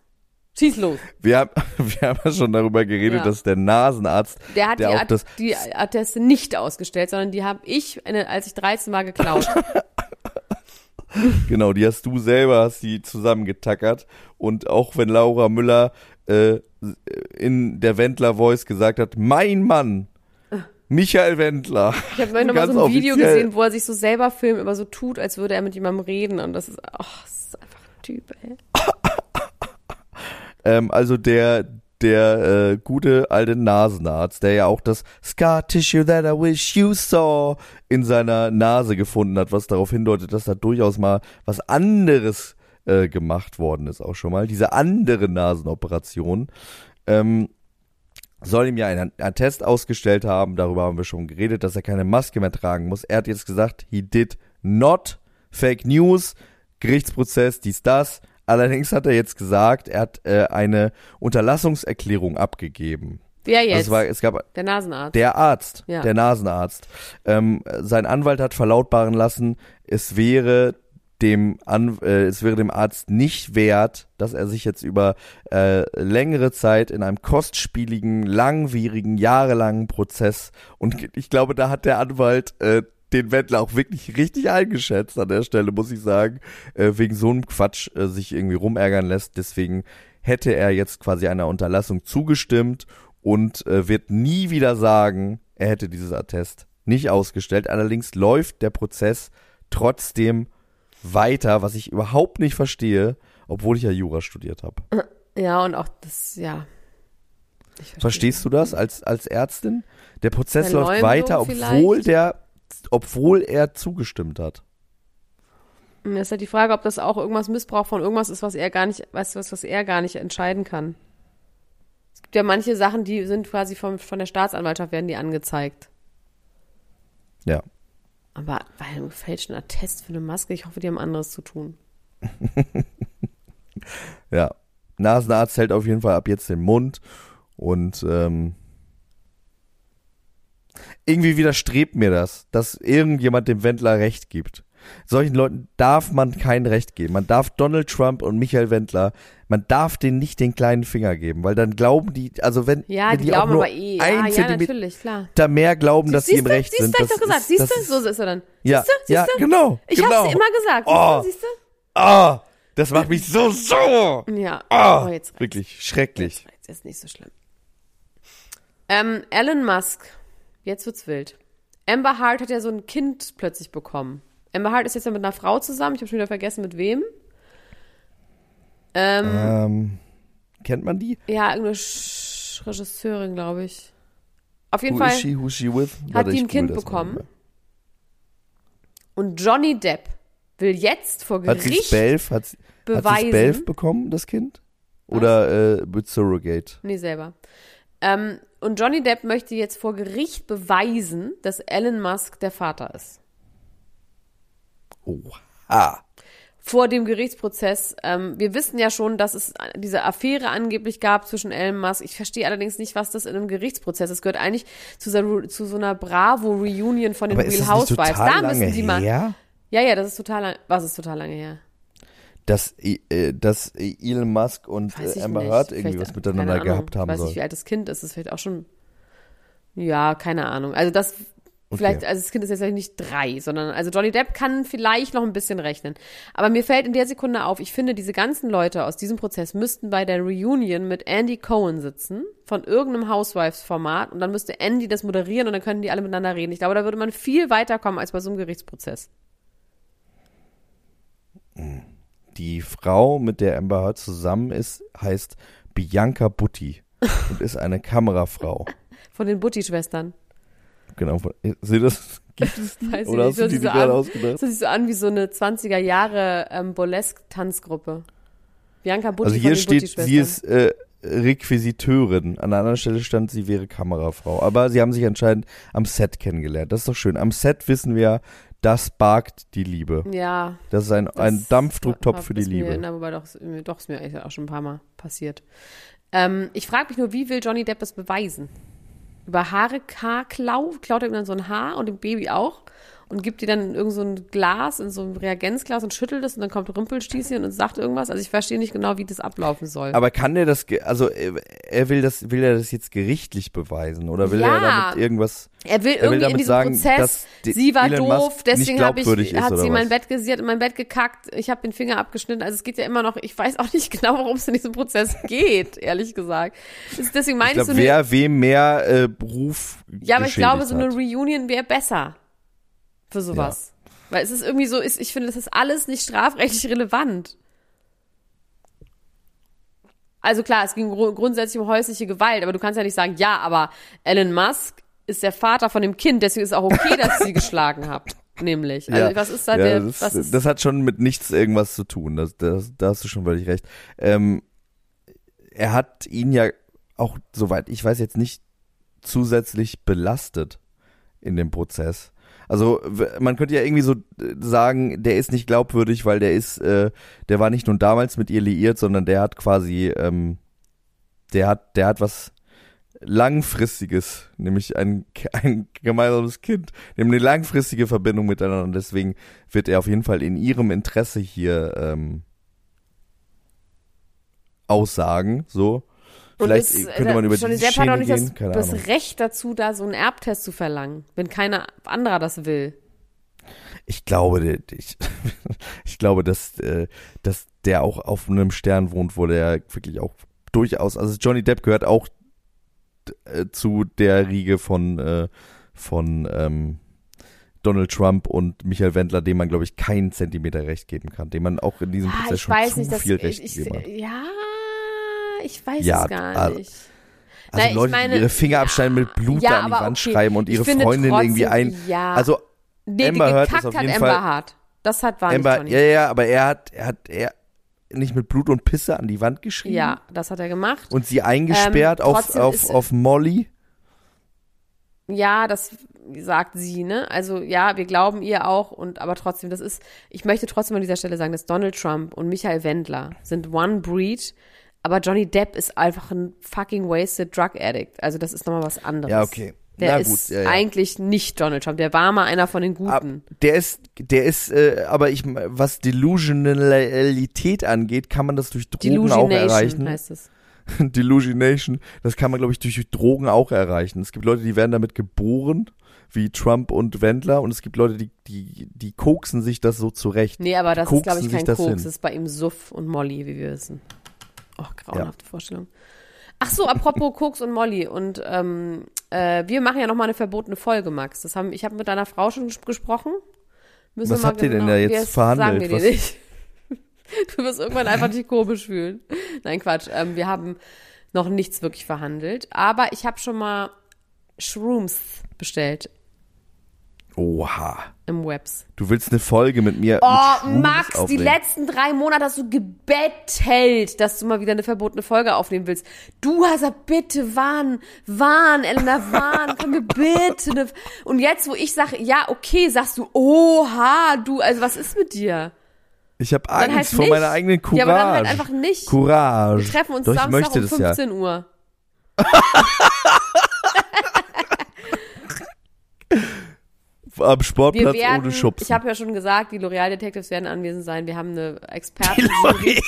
Schieß los. Wir haben, (laughs) wir haben ja schon darüber geredet, Ja. dass der Nasenarzt, Der hat der die, auch At das, die Atteste nicht ausgestellt, sondern die habe ich, als ich 13 war, geklaut. (laughs) genau, die hast du selber, hast die zusammengetackert. Und auch wenn Laura Müller äh, in der Wendler-Voice gesagt hat, mein Mann, Michael Wendler. Ich habe neulich noch mal so ein Video offiziell. gesehen, wo er sich so selber filmt, aber so tut, als würde er mit jemandem reden. Und das ist, ach, das ist einfach ein Typ, ey. (laughs) Ähm, also der, der äh, gute alte Nasenarzt, der ja auch das Scar Tissue that I wish you saw in seiner Nase gefunden hat, was darauf hindeutet, dass da durchaus mal was anderes äh, gemacht worden ist, auch schon mal. Diese andere Nasenoperation. Ähm, soll ihm ja einen Attest ausgestellt haben, darüber haben wir schon geredet, dass er keine Maske mehr tragen muss. Er hat jetzt gesagt, he did not, Fake News, Gerichtsprozess, dies, das. Allerdings hat er jetzt gesagt, er hat äh, eine Unterlassungserklärung abgegeben. Wer Also jetzt? es, war, es gab der Nasenarzt. der Arzt, Ja. der Nasenarzt. Ähm, sein Anwalt hat verlautbaren lassen, es wäre dem An äh, es wäre dem Arzt nicht wert, dass er sich jetzt über äh, längere Zeit in einem kostspieligen, langwierigen, jahrelangen Prozess und ich glaube, da hat der Anwalt äh, den Wendler auch wirklich richtig eingeschätzt an der Stelle, muss ich sagen, äh, wegen so einem Quatsch äh, sich irgendwie rumärgern lässt. Deswegen hätte er jetzt quasi einer Unterlassung zugestimmt und äh, wird nie wieder sagen, er hätte dieses Attest nicht ausgestellt. Allerdings läuft der Prozess trotzdem weiter, was ich überhaupt nicht verstehe, obwohl ich ja Jura studiert habe. ja, und auch das, ja. Verstehst du das als, als Ärztin? Der Prozess läuft Verleumdung weiter, obwohl vielleicht? der, obwohl er zugestimmt hat. Das ist halt die Frage, ob das auch irgendwas Missbrauch von irgendwas ist, was er gar nicht, weißt du was, was er gar nicht entscheiden kann. Es gibt ja manche Sachen, die sind quasi vom, von der Staatsanwaltschaft werden die angezeigt. Ja. Aber bei einem gefälschten Attest für eine Maske, ich hoffe, die haben anderes zu tun. (laughs) Ja. Nasenarzt hält auf jeden Fall ab jetzt den Mund und ähm, irgendwie widerstrebt mir das, dass irgendjemand dem Wendler recht gibt. Solchen Leuten darf man kein Recht geben. Man darf Donald Trump und Michael Wendler, man darf denen nicht den kleinen Finger geben, weil dann glauben die, also wenn, Ja, wenn die, die, auch glauben nur aber eh. ein Ja, ja, Zentimeter natürlich, klar. mehr glauben, dass sie siehst im du, Recht siehst sind. du, hab ich doch gesagt. ist- Siehst du, so ist er dann. Ja, siehst du, ja, siehst du? genau, Ich genau. hab's dir immer gesagt. Oh. Siehst du, siehst Ah, das macht mich so du? Ja. Ah, oh, jetzt reicht's. wirklich schrecklich. Jetzt reicht's, ist nicht so schlimm. Ähm, Elon Musk. Jetzt wird's wild. Amber Hart hat ja so ein Kind plötzlich bekommen. Amber Hart ist jetzt ja mit einer Frau zusammen. Ich habe schon wieder vergessen, mit wem. Ähm, Ähm, kennt man die? ja, irgendeine Sch Regisseurin, glaube ich. Auf jeden Who Fall is she, who is she with? hat die ein Kind bekommen. Und Johnny Depp will jetzt vor Hat Gericht Belf, hat, sie- hat beweisen. sie Belf bekommen, das Kind? Oder äh, mit Surrogate? Nee, selber. Ähm, und Johnny Depp möchte jetzt vor Gericht beweisen, dass Elon Musk der Vater ist. Oha. Vor dem Gerichtsprozess. Ähm, wir wissen ja schon, dass es diese Affäre angeblich gab zwischen Elon Musk. Ich verstehe allerdings nicht, was das in einem Gerichtsprozess ist. Es gehört eigentlich zu so, zu so einer Bravo-Reunion von den Aber Real Housewives. Da müssen lange die mal. her? Ja, ja, das ist total lang. Was ist total lange her? Dass, äh, dass Elon Musk und äh, Amber nicht. Heard irgendwie Vielleicht- was miteinander gehabt haben Ich weiß nicht, wie alt das Kind ist. Das ist vielleicht auch schon. Ja, keine Ahnung. Also das. Vielleicht, also das Kind ist jetzt vielleicht nicht drei, sondern, also Johnny Depp kann vielleicht noch ein bisschen rechnen. Aber mir fällt in der Sekunde auf, ich finde, diese ganzen Leute aus diesem Prozess müssten bei der Reunion mit Andy Cohen sitzen, von irgendeinem Housewives-Format, und dann müsste Andy das moderieren und dann könnten die alle miteinander reden. Ich glaube, da würde man viel weiterkommen als bei so einem Gerichtsprozess. Die Frau, mit der Amber Heard zusammen ist, heißt Bianca Butti (laughs) und ist eine Kamerafrau. Von den Butti-Schwestern. Genau. von- Seht das? Gibt es die? Weiß Oder nicht, hast du die, sieht die so gerade an. ausgedacht? Das sieht so an wie so eine 20er Jahre ähm, Burlesque-Tanzgruppe. Bianca Butti Also hier steht, sie ist äh, Requisiteurin. An einer anderen Stelle stand, sie wäre Kamerafrau. Aber sie haben sich anscheinend am Set kennengelernt. Das ist doch schön. Am Set wissen wir, das bargt die Liebe. Ja. Das ist ein, ein das Dampfdrucktopf für die ist Mir, Liebe. na, wobei doch, ist mir- doch ist mir eigentlich auch schon ein paar Mal passiert. Ähm, ich frage mich nur, wie will Johnny Depp das beweisen? Über Haare, Haarklau, klaut er ihm dann so ein Haar und dem Baby auch und gibt die dann in irgend so ein Glas, in so ein Reagenzglas und schüttelt es und dann kommt Rumpelstilzchen und sagt irgendwas. Also ich verstehe nicht genau, wie das ablaufen soll. Aber kann der das, also er er will das, will er das jetzt gerichtlich beweisen oder will Ja. er damit irgendwas? Er will Er will irgendwie in diesem sagen, Prozess, sie war Elon Musk doof, nicht deswegen hab ich, ist, hat sie in mein? Bett gesiert, in mein Bett gekackt, ich habe den Finger abgeschnitten. Also es geht ja immer noch, ich weiß auch nicht (laughs) genau, worum es in diesem Prozess geht, ehrlich gesagt. Deswegen meine Ich so eine, wer wem mehr äh, Beruf ja, aber ich glaube, so eine. Reunion wäre besser für sowas. Weil es ist irgendwie so, ist, ich finde, das ist alles nicht strafrechtlich relevant. Also klar, es ging gru- grundsätzlich um häusliche Gewalt, aber du kannst ja nicht sagen, ja, aber Elon Musk ist der Vater von dem Kind, deswegen ist es auch okay, dass ich sie (laughs) geschlagen habt. Nämlich. Also Ja. was ist da ja, der, das, ist, das hat schon mit nichts irgendwas zu tun. Das, das, da hast du schon völlig recht. Ähm, er hat ihn ja auch, soweit ich weiß, jetzt nicht zusätzlich belastet in dem Prozess. Also man könnte ja irgendwie so äh, sagen, der ist nicht glaubwürdig, weil der ist, äh, der war nicht nur damals mit ihr liiert, sondern der hat quasi, ähm, der hat, der hat was langfristiges, nämlich ein, (laughs) ein gemeinsames Kind, nämlich eine langfristige Verbindung miteinander. Und deswegen wird er auf jeden Fall in ihrem Interesse hier ähm, aussagen. So, vielleicht ist, könnte man über Johnny diese Depp hat auch Schiene nicht gehen. das, das Ahnung. Recht dazu, da so einen Erbtest zu verlangen, wenn keiner anderer das will. Ich glaube, ich, (laughs) ich glaube, dass, äh, dass der auch auf einem Stern wohnt, wo der wirklich auch durchaus, also Johnny Depp gehört auch äh, zu der Riege von, äh, von ähm, Donald Trump und Michael Wendler, dem man, glaube ich, keinen Zentimeter Recht geben kann, dem man auch in diesem Ah, Prozess schon weiß zu nicht, dass viel ich, Recht ich, gegeben hat. ja, ich weiß Ja, es gar also- nicht. Also ich Leute, meine, die ihre Finger abschneiden mit Blut ja, an die Wand okay. schreiben und ihre Freundin irgendwie trotzdem, ein. Ja, Also nee, Amber Heard ist auf hat jeden Amber Fall- Hart. Das hat war Amber, nicht ja, ja, aber er hat, er hat, er nicht mit Blut und Pisse an die Wand geschrieben. Ja, das hat er gemacht. Und sie eingesperrt Ähm, auf, auf, ist- auf Molly. Ja, das sagt sie, ne? Also ja, wir glauben ihr auch und aber trotzdem, das ist, ich möchte trotzdem an dieser Stelle sagen, dass Donald Trump und Michael Wendler sind one breed, aber Johnny Depp ist einfach ein fucking wasted drug addict. Also das ist nochmal was anderes. Ja, okay. Der Na ist gut, ja, ja. eigentlich nicht Donald Trump. Der war mal einer von den Guten. der ist, der ist, äh, aber ich, was Delusionalität angeht, kann man das durch Drogen auch Delusionation erreichen. heißt es. (laughs) Delusionation, das kann man, glaube ich, durch Drogen auch erreichen. Es gibt Leute, die werden damit geboren, wie Trump und Wendler, und es gibt Leute, die, die, die koksen sich das so zurecht. Nee, aber das ist, glaube ich, kein Koks. Das ist bei ihm Suff und Molly, wie wir wissen. Oh, grauenhafte Vorstellung. Ach so, apropos Koks und Molly. Und ähm, äh, wir machen ja noch mal eine verbotene Folge, Max. Das haben, ich habe mit deiner Frau schon ges- gesprochen. Müssen Was wir mal habt ihr denn genau- da jetzt verhandelt? Sagen wir dir nicht. (laughs) Du wirst irgendwann einfach dich komisch fühlen. Nein, Quatsch. Ähm, wir haben noch nichts wirklich verhandelt. Aber ich habe schon mal Shrooms bestellt Oha. im Webs. Du willst eine Folge mit mir. Oh, mit Max, die aufnehmen. letzten drei Monate hast du gebettelt, dass du mal wieder eine verbotene Folge aufnehmen willst. Du hast gesagt, bitte, wann, wann, Elena, wann, können wir bitte eine... Und jetzt, wo ich sage, ja, okay, sagst du, oha, du, also was ist mit dir? Ich habe Angst halt vor nicht. meiner eigenen Courage. Ja, aber dann halt einfach nicht. Courage. Wir treffen uns Doch, Samstag um das ja. 15 Uhr. (laughs) Am Sportplatz werden, ohne Schubsen. ich habe ja schon gesagt, die L'Oreal Detectives werden anwesend sein. Wir haben eine Die. L'Oreal.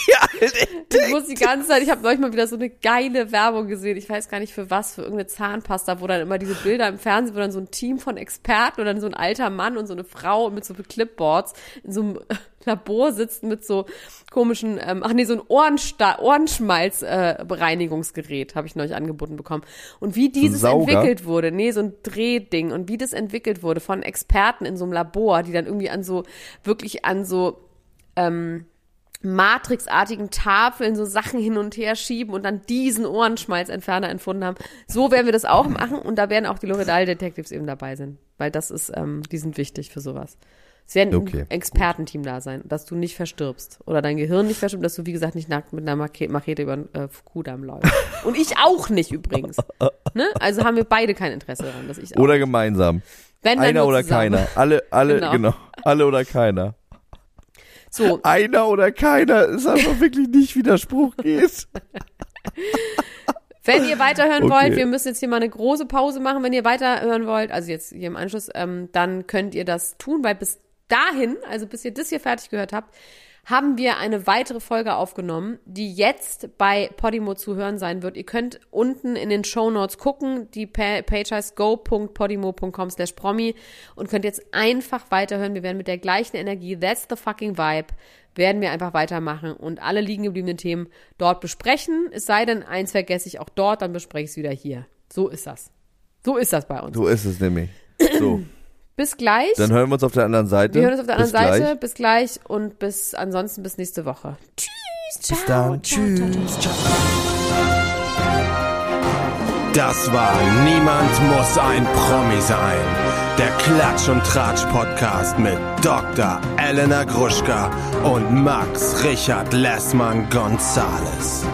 (laughs) Ich muss die ganze Zeit, ich habe neulich mal wieder so eine geile Werbung gesehen. Ich weiß gar nicht für was, für irgendeine Zahnpasta, wo dann immer diese Bilder im Fernsehen, wo dann so ein Team von Experten und dann so ein alter Mann und so eine Frau mit so Clipboards in so einem Labor sitzen mit so komischen, ähm, ach nee, so ein Ohrensta Ohrenschmalz äh, habe ich neulich angeboten bekommen. Und wie dieses Sauger? entwickelt wurde, nee, so ein Drehding und wie das entwickelt wurde von Experten in so einem Labor, die dann irgendwie an so wirklich an so ähm, matrixartigen Tafeln so Sachen hin und her schieben und dann diesen Ohrenschmalzentferner entfunden haben. So werden wir das auch machen und da werden auch die L'Oreal Detectives eben dabei sein, weil das ist, ähm, die sind wichtig für sowas. Es werden Okay, ein Expertenteam da sein, dass du nicht verstirbst oder dein Gehirn nicht verstirbt, dass du wie gesagt nicht nackt mit einer Machete, über den äh, Kudamm läufst. (laughs) Und ich auch nicht übrigens. Ne? Also haben wir beide kein Interesse daran, dass ich auch. Oder gemeinsam. Wenn Einer oder zusammen. keiner. Alle, alle, Genau. genau. Alle oder keiner. So, Einer oder keiner ist einfach wirklich nicht, wie der Spruch geht. (laughs) Wenn ihr weiterhören Okay. wollt, wir müssen jetzt hier mal eine große Pause machen. Wenn ihr weiterhören wollt, also jetzt hier im Anschluss, ähm, dann könnt ihr das tun, weil bis dahin, also bis ihr das hier fertig gehört habt, haben wir eine weitere Folge aufgenommen, die jetzt bei Podimo zu hören sein wird. Ihr könnt unten in den Show Notes gucken. Die Pa- Page heißt go.podimo.com slash promi und könnt jetzt einfach weiterhören. Wir werden mit der gleichen Energie, that's the fucking vibe, werden wir einfach weitermachen und alle liegen gebliebenen Themen dort besprechen. Es sei denn, eins vergesse ich auch dort, dann bespreche ich es wieder hier. So ist das. So ist das bei uns. So ist es nämlich. So, (clears throat) Bis gleich. dann hören wir uns auf der anderen Seite. wir hören uns auf der anderen Bis Seite. Gleich. Bis gleich und bis ansonsten bis nächste Woche. Tschüss. Ciao. Bis dann. Ciao, ciao, ciao. Tschüss. Das war Niemand muss ein Promi sein. Der Klatsch und Tratsch Podcast mit Dr. Elena Gruschka und Max Richard Lessmann Gonzales.